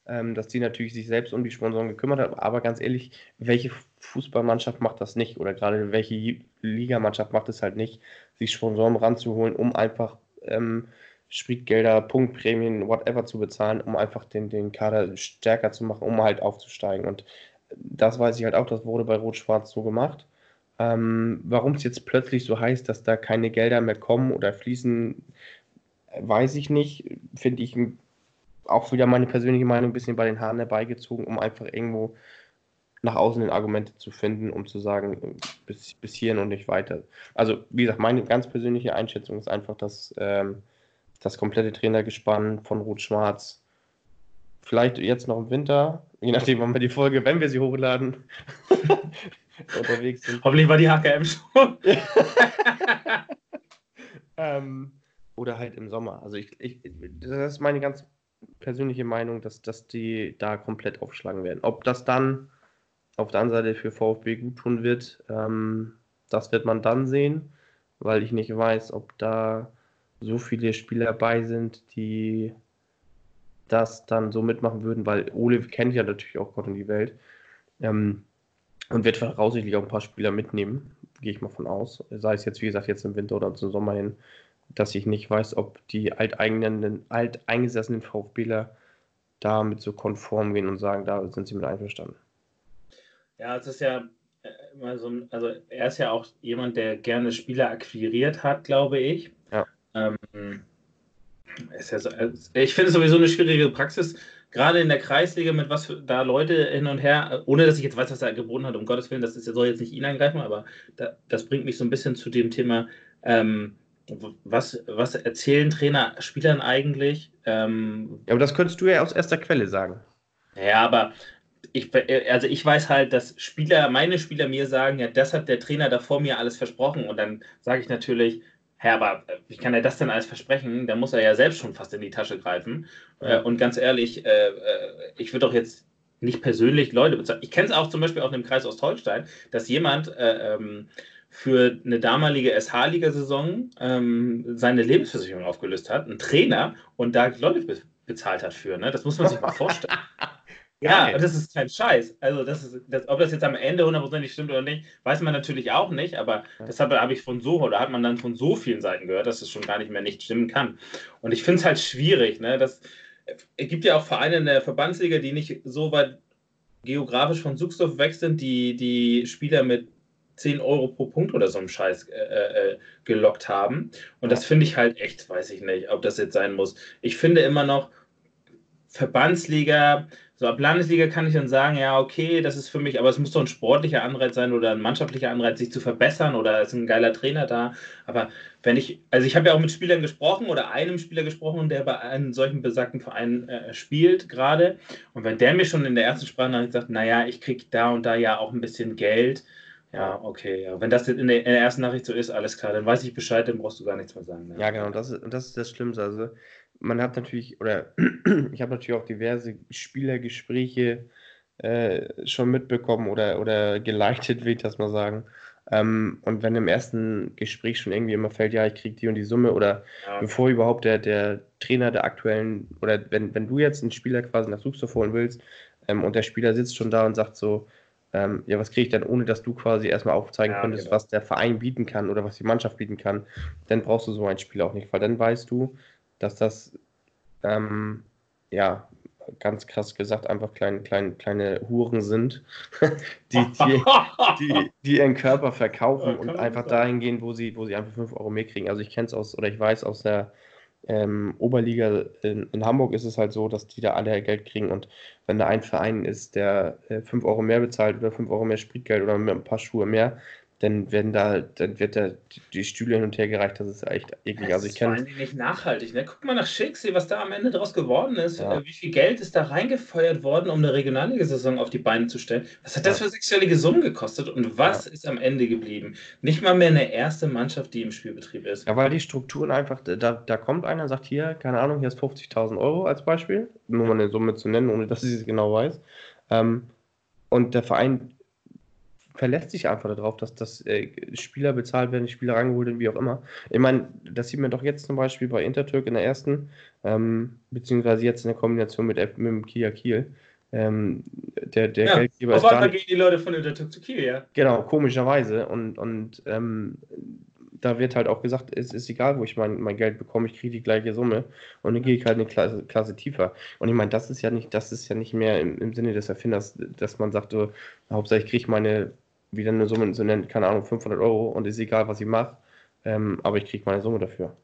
ähm, dass die natürlich sich selbst um die Sponsoren gekümmert haben. Aber ganz ehrlich, welche Fußballmannschaft macht das nicht? Oder gerade welche Ligamannschaft macht es halt nicht, sich Sponsoren ranzuholen, um einfach ähm, Spritgelder, Punktprämien, whatever zu bezahlen, um einfach den, den Kader stärker zu machen, um halt aufzusteigen. Und das weiß ich halt auch, das wurde bei Rot-Schwarz so gemacht. Ähm, Warum es jetzt plötzlich so heißt, dass da keine Gelder mehr kommen oder fließen, weiß ich nicht. Finde ich auch wieder meine persönliche Meinung ein bisschen bei den Haaren herbeigezogen, um einfach irgendwo nach außen den Argumente zu finden, um zu sagen, bis, bis hierhin und nicht weiter. Also, wie gesagt, meine ganz persönliche Einschätzung ist einfach, dass ähm, das komplette Trainergespann von Rot-Schwarz vielleicht jetzt noch im Winter, je nachdem, wann wir die Folge, wenn wir sie hochladen, unterwegs sind. Hoffentlich war die HKM schon. ähm, oder halt im Sommer. Also ich, ich, das ist meine ganz persönliche Meinung, dass, dass die da komplett aufschlagen werden. Ob das dann auf der anderen Seite für VfB gut tun wird, ähm, das wird man dann sehen, weil ich nicht weiß, ob da so viele Spieler dabei sind, die das dann so mitmachen würden, weil Ole kennt ja natürlich auch Gott und die Welt. Ähm, und wird voraussichtlich auch ein paar Spieler mitnehmen, gehe ich mal von aus. Sei es jetzt, wie gesagt, jetzt im Winter oder zum Sommer hin, dass ich nicht weiß, ob die alteigenen, alteingesessenen VfBler damit so konform gehen und sagen, da sind sie mit einverstanden. Ja, es ist ja äh, immer so ein, also er ist ja auch jemand, der gerne Spieler akquiriert hat, glaube ich. Ja. Ähm, ist ja so, äh, ich finde es sowieso eine schwierige Praxis, gerade in der Kreisliga, mit was da Leute hin und her, ohne dass ich jetzt weiß, was er geboten hat, um Gottes Willen, das ist, soll jetzt nicht ihn angreifen, aber da, das bringt mich so ein bisschen zu dem Thema, ähm, was, was erzählen Trainer Spielern eigentlich? Ähm, ja, aber das könntest du ja aus erster Quelle sagen. Ja, aber ich, also ich weiß halt, dass Spieler, meine Spieler mir sagen, ja, das hat der Trainer da vor mir alles versprochen. Und dann sage ich natürlich, Herr, aber wie kann er das denn alles versprechen? Da muss er ja selbst schon fast in die Tasche greifen. Ja. Äh, und ganz ehrlich, äh, äh, ich würde doch jetzt nicht persönlich Leute bezahlen. Ich kenne es auch zum Beispiel auch im Kreis Ostholstein, dass jemand äh, ähm, für eine damalige SH-Liga-Saison ähm, seine Lebensversicherung aufgelöst hat, ein Trainer und da Leute be bezahlt hat für. Ne? Das muss man sich mal vorstellen. Ja, das ist kein Scheiß. Also, das ist, das, ob das jetzt am Ende hundertprozentig stimmt oder nicht, weiß man natürlich auch nicht, aber ja. deshalb habe ich von so, oder hat man dann von so vielen Seiten gehört, dass es schon gar nicht mehr nicht stimmen kann. Und ich finde es halt schwierig, ne? Das, es gibt ja auch Vereine in der Verbandsliga, die nicht so weit geografisch von Suchstoff weg sind, die die Spieler mit 10 Euro pro Punkt oder so einem Scheiß äh, äh, gelockt haben. Und das finde ich halt echt, weiß ich nicht, ob das jetzt sein muss. Ich finde immer noch, Verbandsliga, so ab Landesliga kann ich dann sagen, ja, okay, das ist für mich, aber es muss doch ein sportlicher Anreiz sein oder ein mannschaftlicher Anreiz, sich zu verbessern oder ist ein geiler Trainer da. Aber wenn ich, also ich habe ja auch mit Spielern gesprochen oder einem Spieler gesprochen, der bei einem solchen besagten Verein äh, spielt gerade. Und wenn der mir schon in der ersten Sprachnachricht sagt, naja, ich kriege da und da ja auch ein bisschen Geld, ja, okay, ja. Wenn das in der, in der, ersten Nachricht so ist, alles klar, dann weiß ich Bescheid, dann brauchst du gar nichts mehr sagen. Ne? Ja, genau, das ist, das ist das Schlimmste. Also man hat natürlich, oder ich habe natürlich auch diverse Spielergespräche äh, schon mitbekommen oder, oder geleitet, will ich das mal sagen. Ähm, und wenn im ersten Gespräch schon irgendwie immer fällt, ja, ich kriege die und die Summe, oder ja. bevor überhaupt der, der Trainer der aktuellen, oder wenn, wenn du jetzt einen Spieler quasi nach Suchstoff holen willst ähm, und der Spieler sitzt schon da und sagt so, ähm, ja, was kriege ich denn, ohne dass du quasi erstmal aufzeigen ja, könntest, genau. was der Verein bieten kann oder was die Mannschaft bieten kann, dann brauchst du so ein Spiel auch nicht, weil dann weißt du, dass das, ähm, ja, ganz krass gesagt, einfach klein, klein, kleine Huren sind, die, die, die, die, ihren Körper verkaufen ja, und einfach dahin gehen, wo sie, wo sie einfach 5 Euro mehr kriegen. Also ich kenne es aus, oder ich weiß aus der ähm, Oberliga in, in, Hamburg ist es halt so, dass die da alle Geld kriegen und wenn da ein Verein ist, der äh, 5 Euro mehr bezahlt oder 5 Euro mehr Spritgeld oder ein paar Schuhe mehr, dann werden da, dann wird da die Stühle hin und her gereicht, das ist echt eklig. Das also ich ist vor allem nicht nachhaltig. Ne? Guck mal nach Shakespeare, was da am Ende draus geworden ist. Ja. Wie viel Geld ist da reingefeuert worden, um eine Regionalliga-Saison auf die Beine zu stellen? Was hat das ja. für sechsstellige Summen gekostet und was ja. ist am Ende geblieben? Nicht mal mehr eine erste Mannschaft, die im Spielbetrieb ist. Ja, weil die Strukturen einfach, da, da kommt einer und sagt hier, keine Ahnung, hier ist 50.000 Euro als Beispiel, nur mal eine Summe zu nennen, ohne dass ich es genau weiß. Ähm, und der Verein verlässt sich einfach darauf, dass, dass äh, Spieler bezahlt werden, Spieler rangeholt werden, wie auch immer. Ich meine, das sieht man doch jetzt zum Beispiel bei Intertürk in der ersten, ähm, beziehungsweise jetzt in der Kombination mit, mit dem Kia Kiel. Ähm, der, der ja, Geldgeber ist da. gehen die Leute von Intertürk zu Kiel, ja. Genau, komischerweise. Und, und ähm, da wird halt auch gesagt, es ist egal, wo ich mein, mein Geld bekomme, ich kriege die gleiche Summe und dann gehe ich halt eine Klasse, Klasse tiefer. Und ich meine, das ist ja nicht, das ist ja nicht mehr im, im Sinne des Erfinders, dass man sagt, so, Hauptsache ich kriege meine wieder eine Summe zu nennen, keine Ahnung, 500 Euro und ist egal, was ich mache, ähm, aber ich kriege meine Summe dafür.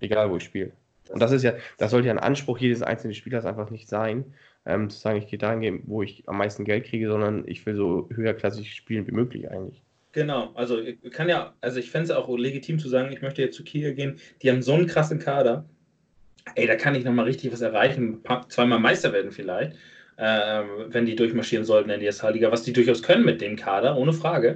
Egal, wo ich spiele. Und das ist ja, das sollte ja ein Anspruch jedes einzelnen Spielers einfach nicht sein, ähm, zu sagen, ich gehe dahin, wo ich am meisten Geld kriege, sondern ich will so höherklassig spielen wie möglich eigentlich. Genau, also kann ja, also ich fände es auch legitim zu sagen, ich möchte jetzt zu Kiel gehen, die haben so einen krassen Kader. Ey, da kann ich nochmal richtig was erreichen, zweimal Meister werden vielleicht äh, wenn die durchmarschieren sollten in die SH-Liga, was die durchaus können mit dem Kader, ohne Frage.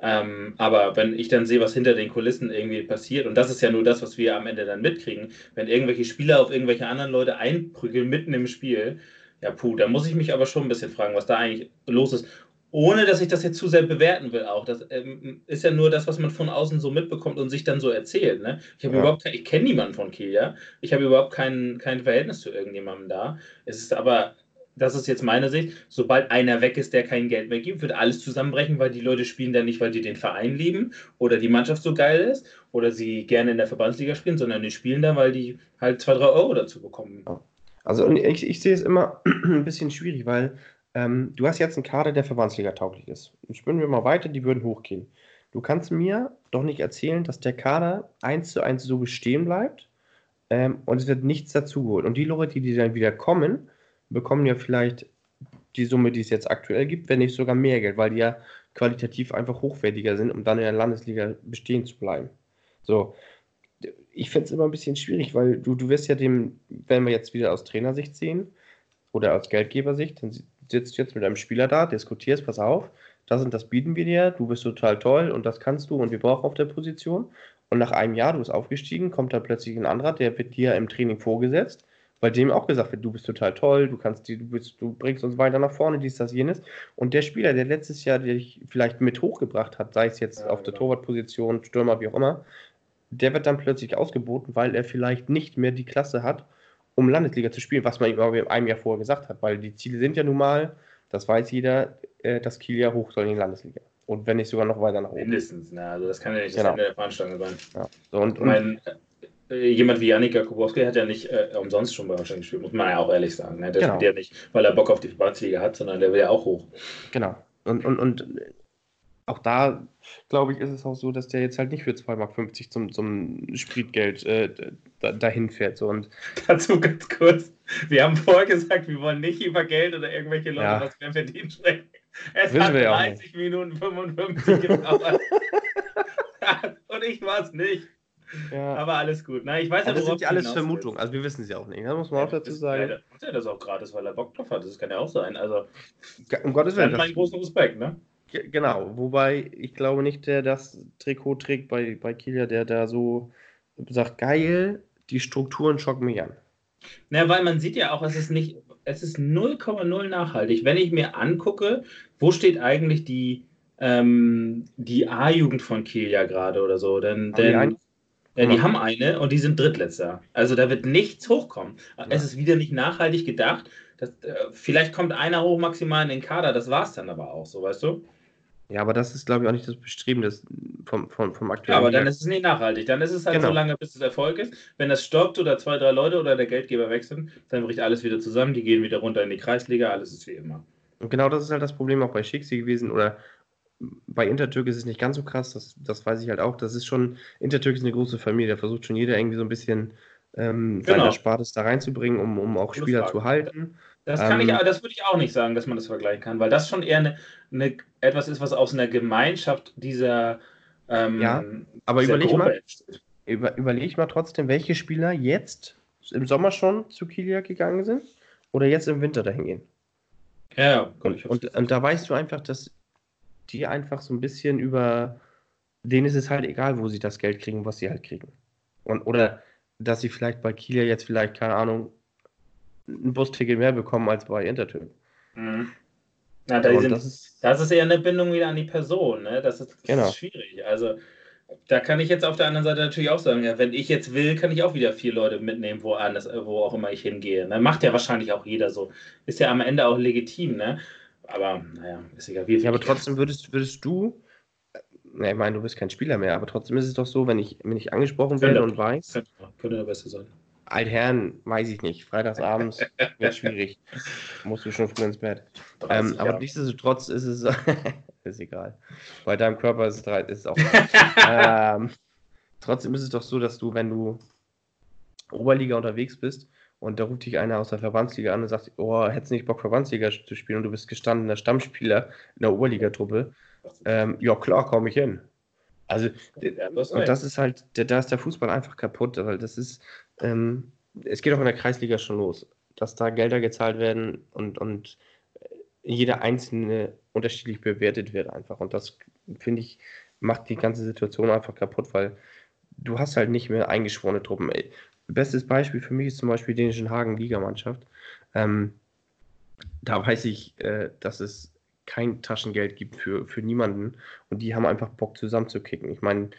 Ähm, aber wenn ich dann sehe, was hinter den Kulissen irgendwie passiert, und das ist ja nur das, was wir am Ende dann mitkriegen, wenn irgendwelche Spieler auf irgendwelche anderen Leute einprügeln mitten im Spiel, ja puh, da muss ich mich aber schon ein bisschen fragen, was da eigentlich los ist. Ohne dass ich das jetzt zu sehr bewerten will, auch. Das ähm, ist ja nur das, was man von außen so mitbekommt und sich dann so erzählt. Ne? Ich habe ja. überhaupt ich kenne niemanden von Kiel, ja. Ich habe überhaupt kein, kein Verhältnis zu irgendjemandem da. Es ist aber das ist jetzt meine Sicht, sobald einer weg ist, der kein Geld mehr gibt, wird alles zusammenbrechen, weil die Leute spielen dann nicht, weil die den Verein lieben oder die Mannschaft so geil ist oder sie gerne in der Verbandsliga spielen, sondern die spielen da, weil die halt zwei, drei Euro dazu bekommen. Also ich, ich sehe es immer ein bisschen schwierig, weil ähm, du hast jetzt einen Kader, der Verbandsliga tauglich ist. Und spinnen wir mal weiter, die würden hochgehen. Du kannst mir doch nicht erzählen, dass der Kader eins zu eins so bestehen bleibt ähm, und es wird nichts dazugeholt. Und die Leute, die dann wieder kommen, bekommen ja vielleicht die Summe, die es jetzt aktuell gibt, wenn nicht sogar mehr Geld, weil die ja qualitativ einfach hochwertiger sind, um dann in der Landesliga bestehen zu bleiben. So. ich finde es immer ein bisschen schwierig, weil du, du wirst ja dem, wenn wir jetzt wieder aus Trainersicht sehen oder aus Geldgebersicht, dann sitzt du jetzt mit einem Spieler da, diskutierst, pass auf, das und das bieten wir dir, du bist total toll und das kannst du und wir brauchen auf der Position. Und nach einem Jahr, du bist aufgestiegen, kommt da plötzlich ein anderer, der wird dir im Training vorgesetzt, weil dem auch gesagt wird, du bist total toll, du kannst die, du, bist, du bringst uns weiter nach vorne, dies, das, jenes. Und der Spieler, der letztes Jahr dich vielleicht mit hochgebracht hat, sei es jetzt ja, auf genau. der Torwartposition, Stürmer, wie auch immer, der wird dann plötzlich ausgeboten, weil er vielleicht nicht mehr die Klasse hat, um Landesliga zu spielen, was man ihm aber einem Jahr vorher gesagt hat, weil die Ziele sind ja nun mal, das weiß jeder, äh, dass Kiel ja hoch soll in die Landesliga. Und wenn nicht sogar noch weiter nach oben. Mindestens, ne? also das kann ja nicht das genau. Ende der Veranstaltung sein. Ja. So, und, ich meine, jemand wie Janik Jakubowski hat ja nicht äh, umsonst schon bei Holstein gespielt, muss man ja auch ehrlich sagen. Ne? Der genau. spielt ja nicht, weil er Bock auf die Verbandsliga hat, sondern der will ja auch hoch. Genau. Und, und, und auch da, glaube ich, ist es auch so, dass der jetzt halt nicht für 2,50 Mark zum, zum Spritgeld äh, dahin fährt. So. Und Dazu ganz kurz. Wir haben vorher gesagt, wir wollen nicht über Geld oder irgendwelche Leute ja. was mehr verdienen sprechen. Es Wissen hat 30 Minuten 55 gedauert. Und ich war es nicht. Ja. Aber alles gut. Na, ich weiß ja, das sind ja alles Vermutungen. Also wir wissen es ja auch nicht. Das muss man ja, auch dazu sagen. Ja, der das auch gratis, weil er Bock drauf hat. Das kann ja auch sein. Also um Gottes Willen. meinen großen Respekt, ne? Genau, wobei ich glaube nicht, der das Trikot trägt bei, bei Kilia, der da so sagt, geil, die Strukturen schocken mich an. Na, weil man sieht ja auch, es ist nicht, es ist 0,0 nachhaltig. Wenn ich mir angucke, wo steht eigentlich die, ähm, die A-Jugend von Kilia gerade oder so, denn, denn die, ja, die haben eine und die sind Drittletzter. Also da wird nichts hochkommen. Ja. Es ist wieder nicht nachhaltig gedacht. Das, äh, vielleicht kommt einer hoch maximal in den Kader, das war es dann aber auch so, weißt du? Ja, aber das ist, glaube ich, auch nicht das Bestreben des, vom, vom, vom aktuellen. Ja, aber dann ist es nicht nachhaltig. Dann ist es halt genau. so lange, bis es Erfolg ist. Wenn das stoppt oder zwei, drei Leute oder der Geldgeber wechseln, dann bricht alles wieder zusammen. Die gehen wieder runter in die Kreisliga. Alles ist wie immer. Und genau das ist halt das Problem auch bei Schixi gewesen. Oder bei Intertürk ist es nicht ganz so krass. Das, das weiß ich halt auch. Das ist schon, Intertürk ist eine große Familie. Da versucht schon jeder irgendwie so ein bisschen ähm, genau. sein Erspartes da reinzubringen, um, um auch Spieler zu halten. Das kann ähm, ich, das würde ich auch nicht sagen, dass man das vergleichen kann, weil das schon eher eine, eine etwas ist, was aus einer Gemeinschaft dieser ähm, Ja, aber überleg mal, über, überleg mal trotzdem, welche Spieler jetzt im Sommer schon zu Kilia gegangen sind oder jetzt im Winter dahin gehen. Ja, und, und, und, da weißt du einfach, dass die einfach so ein bisschen über, denen ist es halt egal, wo sie das Geld kriegen, was sie halt kriegen. Und, oder dass sie vielleicht bei Kilia jetzt vielleicht, keine Ahnung, ein Busticket mehr bekommen als bei Intertyp. Mhm. Na, da sind, das, ist, das ist eher eine Bindung wieder an die Person. Ne? Das, ist, das genau. ist schwierig. Also da kann ich jetzt auf der anderen Seite natürlich auch sagen, ja, wenn ich jetzt will, kann ich auch wieder vier Leute mitnehmen, wo, anders, wo auch immer ich hingehe. Ne? Macht ja wahrscheinlich auch jeder so. Ist ja am Ende auch legitim, ne? Aber naja, ist egal. Wie ja, aber trotzdem würdest, würdest du, ne, ich meine, du bist kein Spieler mehr, aber trotzdem ist es doch so, wenn ich, wenn ich angesprochen werde und weiß. Könnte, könnte der Beste sein. Altherren, weiß ich nicht. Freitagsabends wird schwierig. Musst du schon früh ins Bett. Ähm, aber nichtsdestotrotz ist es. ist egal. Bei deinem Körper ist es, ist es auch. ähm, trotzdem ist es doch so, dass du, wenn du Oberliga unterwegs bist und da ruft dich einer aus der Verbandsliga an und sagt: Oh, hättest du nicht Bock, Verbandsliga zu spielen und du bist gestandener Stammspieler in der Oberligatruppe? Ähm, ja, klar, komme ich hin. Also, und das ist halt, da ist der Fußball einfach kaputt, weil das ist, ähm, es geht auch in der Kreisliga schon los, dass da Gelder gezahlt werden und, und jeder einzelne unterschiedlich bewertet wird einfach. Und das, finde ich, macht die ganze Situation einfach kaputt, weil du hast halt nicht mehr eingeschworene Truppen. Bestes Beispiel für mich ist zum Beispiel die dänischen Hagen-Ligamannschaft. Ähm, da weiß ich, äh, dass es kein Taschengeld gibt für, für niemanden und die haben einfach Bock zusammenzukicken. Ich meine,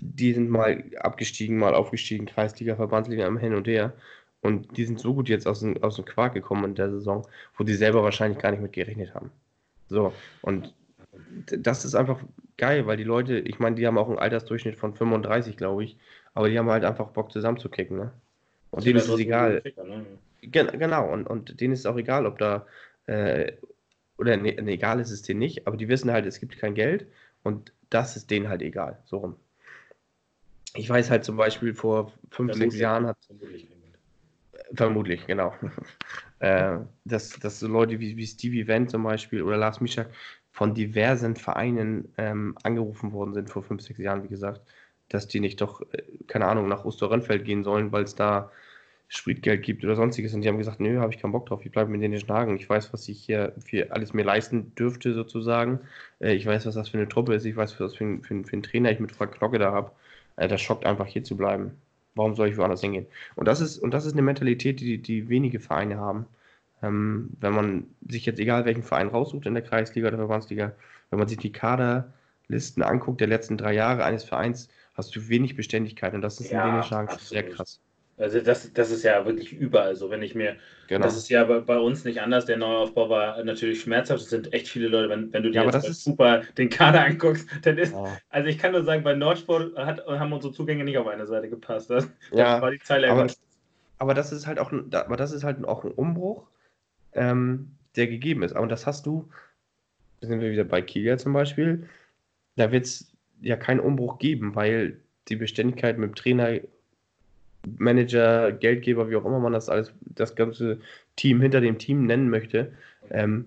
die sind mal abgestiegen, mal aufgestiegen, Kreisliga, Verbandsliga am Hin und Her. Und die sind so gut jetzt aus dem, aus dem Quark gekommen in der Saison, wo die selber wahrscheinlich gar nicht mit gerechnet haben. So, und das ist einfach geil, weil die Leute, ich meine, die haben auch einen Altersdurchschnitt von 35, glaube ich, aber die haben halt einfach Bock zusammenzukicken, ne? Und denen ist es egal. Kicker, ne? Genau, und, und denen ist es auch egal, ob da, äh, oder ne, ne, egal ist es denen nicht, aber die wissen halt, es gibt kein Geld und das ist denen halt egal, so rum ich weiß halt zum Beispiel vor fünf, vermutlich, sechs Jahren hat. Vermutlich, vermutlich genau. äh, dass, dass so Leute wie, wie Stevie Wendt zum Beispiel oder Lars Mischak von diversen Vereinen ähm, angerufen worden sind vor fünf, sechs Jahren, wie gesagt, dass die nicht doch, äh, keine Ahnung, nach Osterrönfeld gehen sollen, weil es da Spritgeld gibt oder sonstiges. Und die haben gesagt, nö, habe ich keinen Bock drauf, ich bleibe mit denen in Hagen. Ich weiß, was ich hier für alles mir leisten dürfte, sozusagen. Äh, ich weiß, was das für eine Truppe ist, ich weiß, was für ein, für ein, für ein Trainer ich mit Frank Knocke da habe. Äh, das schockt einfach hier zu bleiben. Warum soll ich woanders hingehen? Und das ist, und das ist eine Mentalität, die, die wenige Vereine haben. Ähm, wenn man sich jetzt egal welchen Verein raussucht in der Kreisliga oder Verbandsliga, wenn man sich die Kaderlisten anguckt der letzten drei Jahre eines Vereins, hast du wenig Beständigkeit und das ist ja, in Dänemark sehr krass. Also das, das ist ja wirklich überall so, wenn ich mir, genau. das ist ja bei, bei, uns nicht anders, der Neuaufbau war natürlich schmerzhaft, es sind echt viele Leute, wenn, wenn du dir ja, jetzt ist... super den Kader anguckst, dann ist, oh. also ich kann nur sagen, bei Nordsport hat, haben unsere Zugänge nicht auf eine Seite gepasst, das, ja, war die Zeile aber, aber das ist halt auch, aber das ist halt auch ein Umbruch, ähm, der gegeben ist, aber das hast du, sind wir wieder bei Kiel zum Beispiel, da wird es ja keinen Umbruch geben, weil die Beständigkeit mit dem Trainer Manager, Geldgeber, wie auch immer man das alles, das ganze Team hinter dem Team nennen möchte, ähm,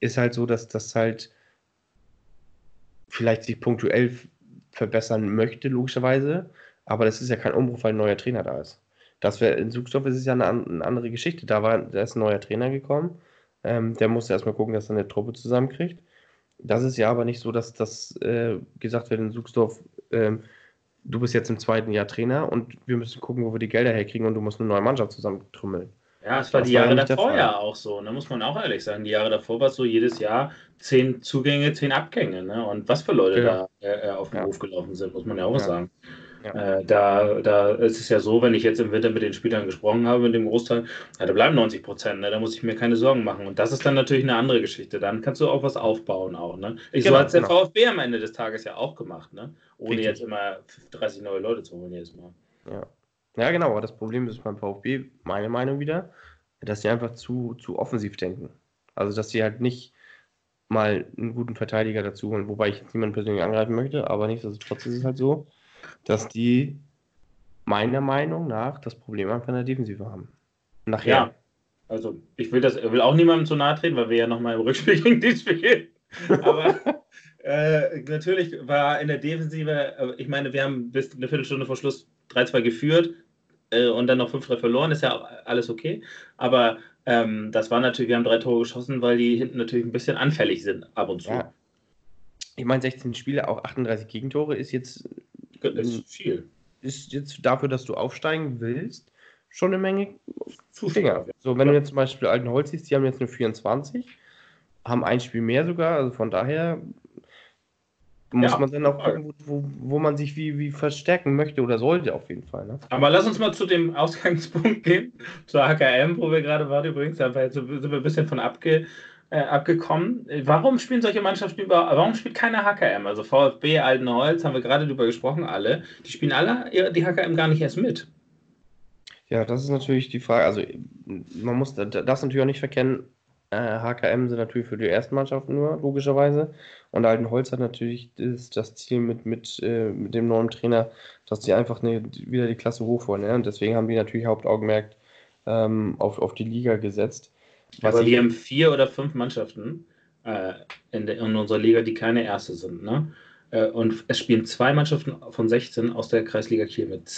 ist halt so, dass das halt vielleicht sich punktuell verbessern möchte, logischerweise, aber das ist ja kein Umbruch, weil ein neuer Trainer da ist. Das wäre in Zugstoff ist es ja eine, eine, andere Geschichte. Da war, da ist ein neuer Trainer gekommen. Ähm, der musste erstmal gucken, dass er eine Truppe zusammenkriegt. Das ist ja aber nicht so, dass das äh, gesagt wird in Suchsdorf, ähm, du bist jetzt im zweiten Jahr Trainer und wir müssen gucken, wo wir die Gelder herkriegen und du musst eine neue Mannschaft zusammentrümmeln. Ja, es war das die Jahre davor ja auch so, ne? muss man auch ehrlich sagen. Die Jahre davor war es so jedes Jahr zehn Zugänge, zehn Abgänge. Ne? Und was für Leute ja. da äh, auf den ja. Hof gelaufen sind, muss man ja auch ja. sagen. Ja. Äh, da, da ist es ja so, wenn ich jetzt im Winter mit den Spielern gesprochen habe, mit dem Großteil, ja, da bleiben 90 Prozent, ne? da muss ich mir keine Sorgen machen. Und das ist dann natürlich eine andere Geschichte. Dann kannst du auch was aufbauen auch. Ne? Ich, genau, so hat es der genau. VfB am Ende des Tages ja auch gemacht, ne? ohne Richtig. jetzt immer 30 neue Leute zu holen jedes Mal. Ja. ja, genau, aber das Problem ist beim VfB, meine Meinung wieder, dass sie einfach zu, zu offensiv denken. Also, dass sie halt nicht mal einen guten Verteidiger dazu holen, wobei ich jetzt niemanden persönlich angreifen möchte, aber nichtsdestotrotz ist es halt so, dass die meiner Meinung nach das Problem einfach in der Defensive haben. Nachher. Ja, also ich will das, will auch niemandem zu nahe treten, weil wir ja nochmal im Rückspiel gegen die spielen. Aber äh, natürlich war in der Defensive, äh, ich meine, wir haben bis eine Viertelstunde vor Schluss 3-2 geführt äh, und dann noch 5-3 verloren, ist ja alles okay. Aber ähm, das war natürlich, wir haben drei Tore geschossen, weil die hinten natürlich ein bisschen anfällig sind ab und zu. Ja. Ich meine, 16 Spiele, auch 38 Gegentore ist jetzt das ist viel. Ist jetzt dafür, dass du aufsteigen willst, schon eine Menge Finger. So, wenn ja. du jetzt zum Beispiel Altenholz siehst, die haben jetzt nur 24, haben ein Spiel mehr sogar, also von daher muss ja, man dann auch gucken, wo, wo, man sich wie, wie verstärken möchte oder sollte auf jeden Fall. Ne? Aber lass uns mal zu dem Ausgangspunkt gehen, zur HKM, wo wir gerade waren übrigens, da sind wir ein bisschen von abge, äh, abgekommen. Warum spielen solche Mannschaften über, warum spielt keine HKM? Also VfB, Altenholz, haben wir gerade drüber gesprochen, alle. Die spielen alle die HKM gar nicht erst mit. Ja, das ist natürlich die Frage. Also, man muss das natürlich auch nicht verkennen. Äh, HKM sind natürlich für die ersten Mannschaften nur, logischerweise. Und Altenholz hat natürlich das, das Ziel mit, mit, äh, mit dem neuen Trainer, dass sie einfach eine, wieder die Klasse hoch wollen. Ja? Und deswegen haben die natürlich Hauptaugenmerk ähm, auf, auf die Liga gesetzt. Was Aber wir haben vier oder fünf Mannschaften äh, in, der, in, unserer Liga, die keine erste sind. Ne? Äh, und es spielen zwei Mannschaften von 16 aus der Kreisliga Kiel mit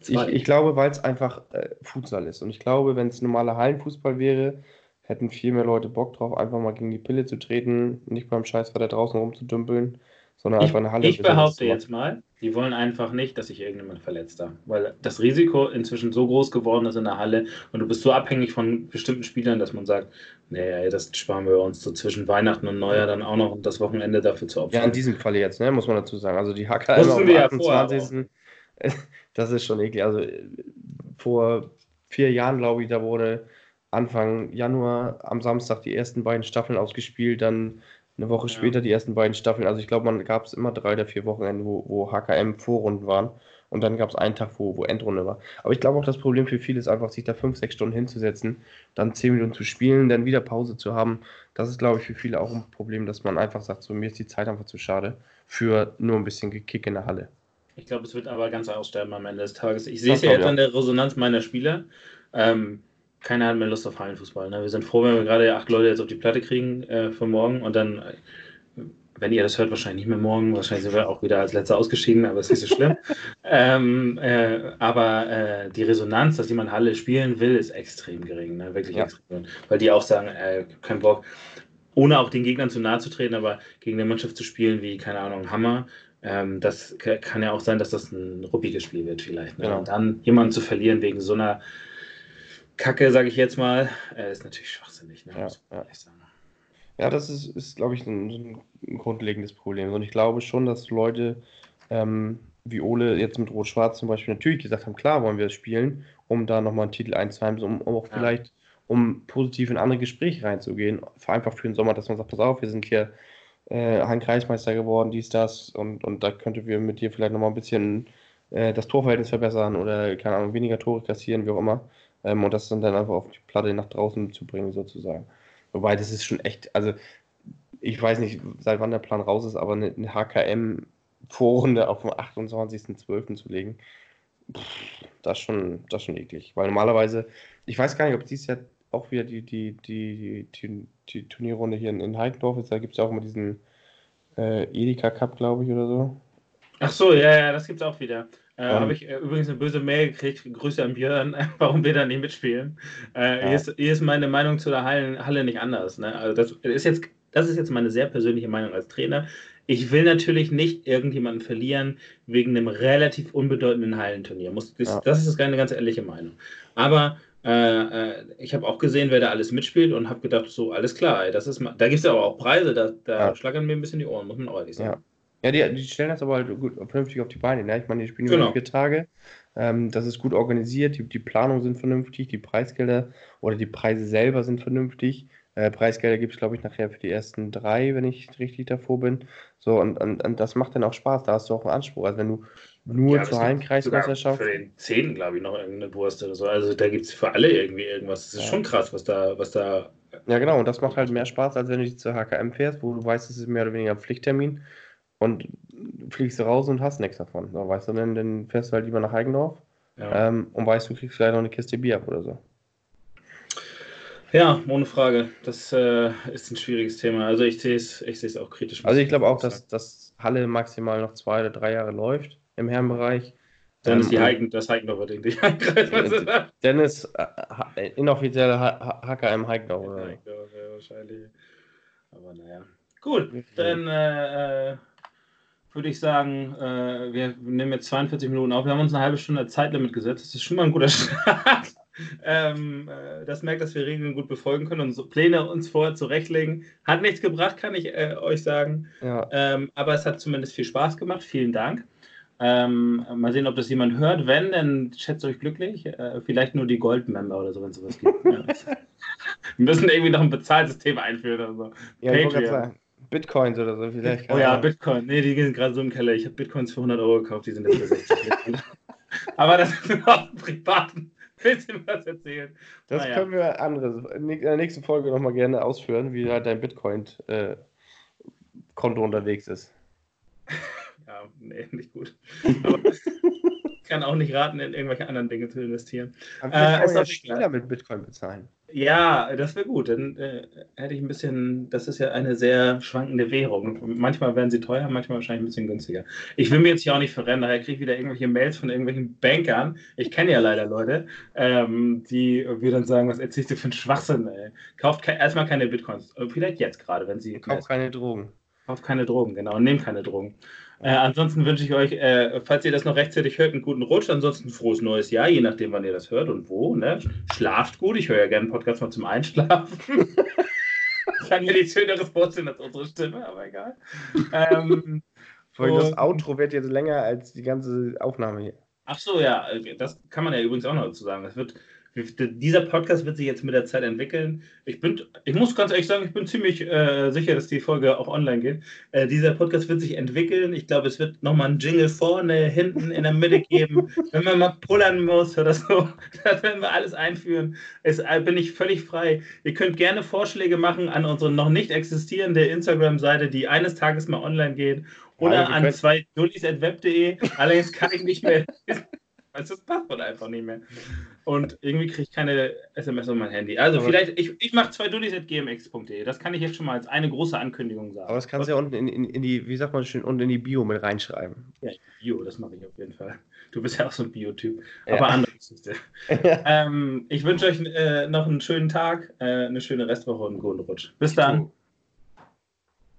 zwei. Ich, ich glaube, weil es einfach äh, Futsal ist. Und ich glaube, wenn es normaler Hallenfußball wäre, hätten viel mehr Leute Bock drauf, einfach mal gegen die Pille zu treten, nicht beim Scheiß da draußen rumzudümpeln sondern ich, einfach eine Halle. Ich behaupte jetzt mal, die wollen einfach nicht, dass sich irgendjemand verletzt da. Weil das Risiko inzwischen so groß geworden ist in der Halle und du bist so abhängig von bestimmten Spielern, dass man sagt, naja, das sparen wir uns so zwischen Weihnachten und Neujahr dann auch noch und das Wochenende dafür zu opfern. Ja, in diesem Fall jetzt, ne, muss man dazu sagen. Also die HKM am ja 28. das ist schon eklig. Also vor vier Jahren, glaube ich, da wurde Anfang Januar am Samstag die ersten beiden Staffeln ausgespielt, dann eine Woche ja. später die ersten beiden Staffeln. Also ich glaube, man gab es immer drei oder vier Wochenende, wo, wo HKM Vorrunden waren. Und dann gab es einen Tag, wo, wo Endrunde war. Aber ich glaube auch, das Problem für viele ist einfach, sich da fünf, sechs Stunden hinzusetzen, dann zehn Minuten zu spielen, dann wieder Pause zu haben. Das ist, glaube ich, für viele auch ein Problem, dass man einfach sagt, so mir ist die Zeit einfach zu schade für nur ein bisschen Kick in der Halle. Ich glaube, es wird aber ganz aussterben am Ende des Tages. Ich sehe es ja jetzt an der Resonanz meiner Spieler. Ähm, keiner hat mehr Lust auf Hallenfußball. Ne? Wir sind froh, wenn wir gerade acht Leute jetzt auf die Platte kriegen äh, für morgen und dann wenn ihr das hört, wahrscheinlich nicht mehr morgen. Wahrscheinlich sind wir auch wieder als Letzter ausgeschieden, aber es ist nicht so schlimm. ähm, äh, aber äh, die Resonanz, dass jemand Halle spielen will, ist extrem gering. Ne? Wirklich ja. extrem gering. Weil die auch sagen, äh, kein Bock, ohne auch den Gegnern zu nahe zu treten, aber gegen eine Mannschaft zu spielen wie, keine Ahnung, Hammer. Ähm, das kann ja auch sein, dass das ein ruppiges Spiel wird, vielleicht. Ne? Genau. Und dann jemanden zu verlieren wegen so einer Kacke, sage ich jetzt mal, äh, ist natürlich schwachsinnig. Ne? Ja, ja. ja, das ist, ist glaube ich, ein, ein, grundlegendes Problem. Und ich glaube schon, dass Leute ähm, wie Ole jetzt mit Rot-Schwarz zum Beispiel natürlich gesagt haben, klar wollen wir es spielen, um da nochmal einen Titel einzuheimsen, um, um auch ja. vielleicht, um positiv in andere Gespräche reinzugehen. Einfach für den Sommer, dass man sagt, pass auf, wir sind hier äh, ein Kreismeister geworden, dies, das, und, und da könnte wir mit dir vielleicht nochmal ein bisschen äh, das Torverhältnis verbessern oder, keine Ahnung, weniger Tore kassieren, wie auch immer ähm, und das dann, dann einfach auf die Platte nach draußen zu bringen, sozusagen. Wobei, das ist schon echt, also ich weiß nicht, seit wann der Plan raus ist, aber eine, eine HKM-Vorrunde auf dem 28.12. zu legen, pff, das ist schon, das schon eklig. Weil normalerweise, ich weiß gar nicht, ob dieses Jahr auch wieder die, die, die, die, die Turnierrunde hier in, in Heikendorf ist, da gibt es ja auch immer diesen äh, Edeka Cup, glaube ich, oder so. Ach so, ja, ja, das gibt es auch wieder. Äh, um, Habe ich äh, übrigens eine böse Mail gekriegt. Grüße an Björn, warum wir da nicht mitspielen. Äh, ja. hier, ist, hier, ist, meine Meinung zu der Halle, Halle nicht anders. Ne? Also das ist, jetzt, das ist jetzt meine sehr persönliche Meinung als Trainer. Ich will natürlich nicht irgendjemanden verlieren wegen einem relativ unbedeutenden Hallenturnier. Muss, das, ja. das ist eine ganz ehrliche Meinung. Aber äh, äh, ich habe auch gesehen, wer da alles mitspielt und habe gedacht, so, alles klar, ey, das ist da gibt es ja aber auch Preise, da, da ja. schlagern mir ein bisschen die Ohren, muss man auch ehrlich sagen. Ja, die, die stellen das aber halt gut, vernünftig auf die Beine. Ne? Ich meine, die spielen genau. vier Tage. Ähm, das ist gut organisiert, die, die Planungen sind vernünftig, die Preisgelder oder die Preise selber sind vernünftig. Äh, Preisgelder gibt es, glaube ich, nachher für die ersten drei, wenn ich richtig davor bin. So, und, und, und, das macht dann auch Spaß, da hast du auch einen Anspruch. Also wenn du nur ja, zur Hallenkreismeisterschaft. Für den zehnten, glaube ich, noch irgendeine Wurst oder so. Also da gibt es für alle irgendwie irgendwas. Das ist ja. schon krass, was da, was da. Ja, genau, und das macht halt mehr Spaß, als wenn du dich zur HKM fährst, wo du weißt, es ist mehr oder weniger ein Pflichttermin und fliegst du raus und hast nichts davon. So, weißt du, dann, dann fährst du halt lieber nach Heigendorf ja. ähm, und weißt, du kriegst vielleicht noch eine Kiste Bier ab oder so. Ja, ohne Frage. Das äh, ist ein schwieriges Thema. Also ich sehe es ich auch kritisch. Also ich glaube auch, dass, dass Halle maximal noch zwei oder drei Jahre läuft im Herrenbereich. Dann ähm, ist die Heigen, das Heikendorfer Ding die Dennis, äh, inoffizielle HKM Heikendorf. Heikendorf, ja, wahrscheinlich. Aber naja. Gut, dann äh, äh würde ich sagen, äh, wir nehmen jetzt 42 Minuten auf. Wir haben uns eine halbe Stunde Zeitlimit gesetzt. Das ist schon mal ein guter Start. ähm, äh, das merkt, dass wir Regeln gut befolgen können und so Pläne uns vorher zurechtlegen. Hat nichts gebracht, kann ich äh, euch sagen. Ja. Ähm, aber es hat zumindest viel Spaß gemacht. Vielen Dank. Ähm, mal sehen, ob das jemand hört. Wenn, dann schätzt euch glücklich. Äh, vielleicht nur die Gold-Member oder so, wenn es sowas gibt. Wir müssen irgendwie noch ein Bezahlsystem einführen oder so. Ja, Patreon. Bitcoins oder so vielleicht. Oh ja, Bitcoin. Nee, die sind gerade so im Keller. Ich habe Bitcoins für 100 Euro gekauft, die sind jetzt für 60. Aber das ist auf dem privaten bisschen was erzählen. Das naja. können wir anderes, in der nächsten Folge nochmal gerne ausführen, wie halt dein Bitcoin-Konto äh, unterwegs ist. Ja, nee, nicht gut. Aber kann auch nicht raten, in irgendwelche anderen Dinge zu investieren. Aber äh, kann man ja Spieler mit Bitcoin bezahlen. Ja, das wäre gut. Dann äh, hätte ich ein bisschen, das ist ja eine sehr schwankende Währung. Manchmal werden sie teuer, manchmal wahrscheinlich ein bisschen günstiger. Ich will mir jetzt hier auch nicht verrennen, daher kriege ich wieder irgendwelche Mails von irgendwelchen Bankern. Ich kenne ja leider Leute, ähm, die mir dann sagen, was erzählst du für einen Schwachsinn, ey. Kauft ke erstmal keine Bitcoins. Vielleicht jetzt gerade, wenn sie. Kauft keine Drogen. Kauft keine Drogen, genau. Nehmt keine Drogen. Äh, ansonsten wünsche ich euch, äh, falls ihr das noch rechtzeitig hört, einen guten Rutsch. Ansonsten frohes neues Jahr, je nachdem, wann ihr das hört und wo. Ne? Schlaft gut. Ich höre ja gerne einen Podcast mal zum Einschlafen. ich kann mir nichts Schöneres vorstellen als unsere Stimme, aber egal. Ähm, das Outro wird jetzt länger als die ganze Aufnahme hier. Ach so, ja, das kann man ja übrigens auch noch dazu sagen. Das wird dieser Podcast wird sich jetzt mit der Zeit entwickeln. Ich, bin, ich muss ganz ehrlich sagen, ich bin ziemlich äh, sicher, dass die Folge auch online geht. Äh, dieser Podcast wird sich entwickeln. Ich glaube, es wird nochmal einen Jingle vorne, hinten, in der Mitte geben. Wenn man mal pullern muss oder so, dann werden wir alles einführen. Es, äh, bin ich völlig frei. Ihr könnt gerne Vorschläge machen an unsere noch nicht existierende Instagram-Seite, die eines Tages mal online geht. Oder ja, an zwei Allerdings kann ich nicht mehr das Passwort einfach nicht mehr. Und irgendwie kriege ich keine SMS auf mein Handy. Also aber vielleicht, ich, ich mache zwei dullis.gmx.de. Das kann ich jetzt schon mal als eine große Ankündigung sagen. Aber das kannst du ja unten in, in, in, die, wie sagt man schön, unten in die Bio mit reinschreiben. Ja, Bio, das mache ich auf jeden Fall. Du bist ja auch so ein Bio-Typ. Ja. Aber andere Geschichte. ähm, ich wünsche euch äh, noch einen schönen Tag, äh, eine schöne Restwoche und einen guten Rutsch. Bis dann.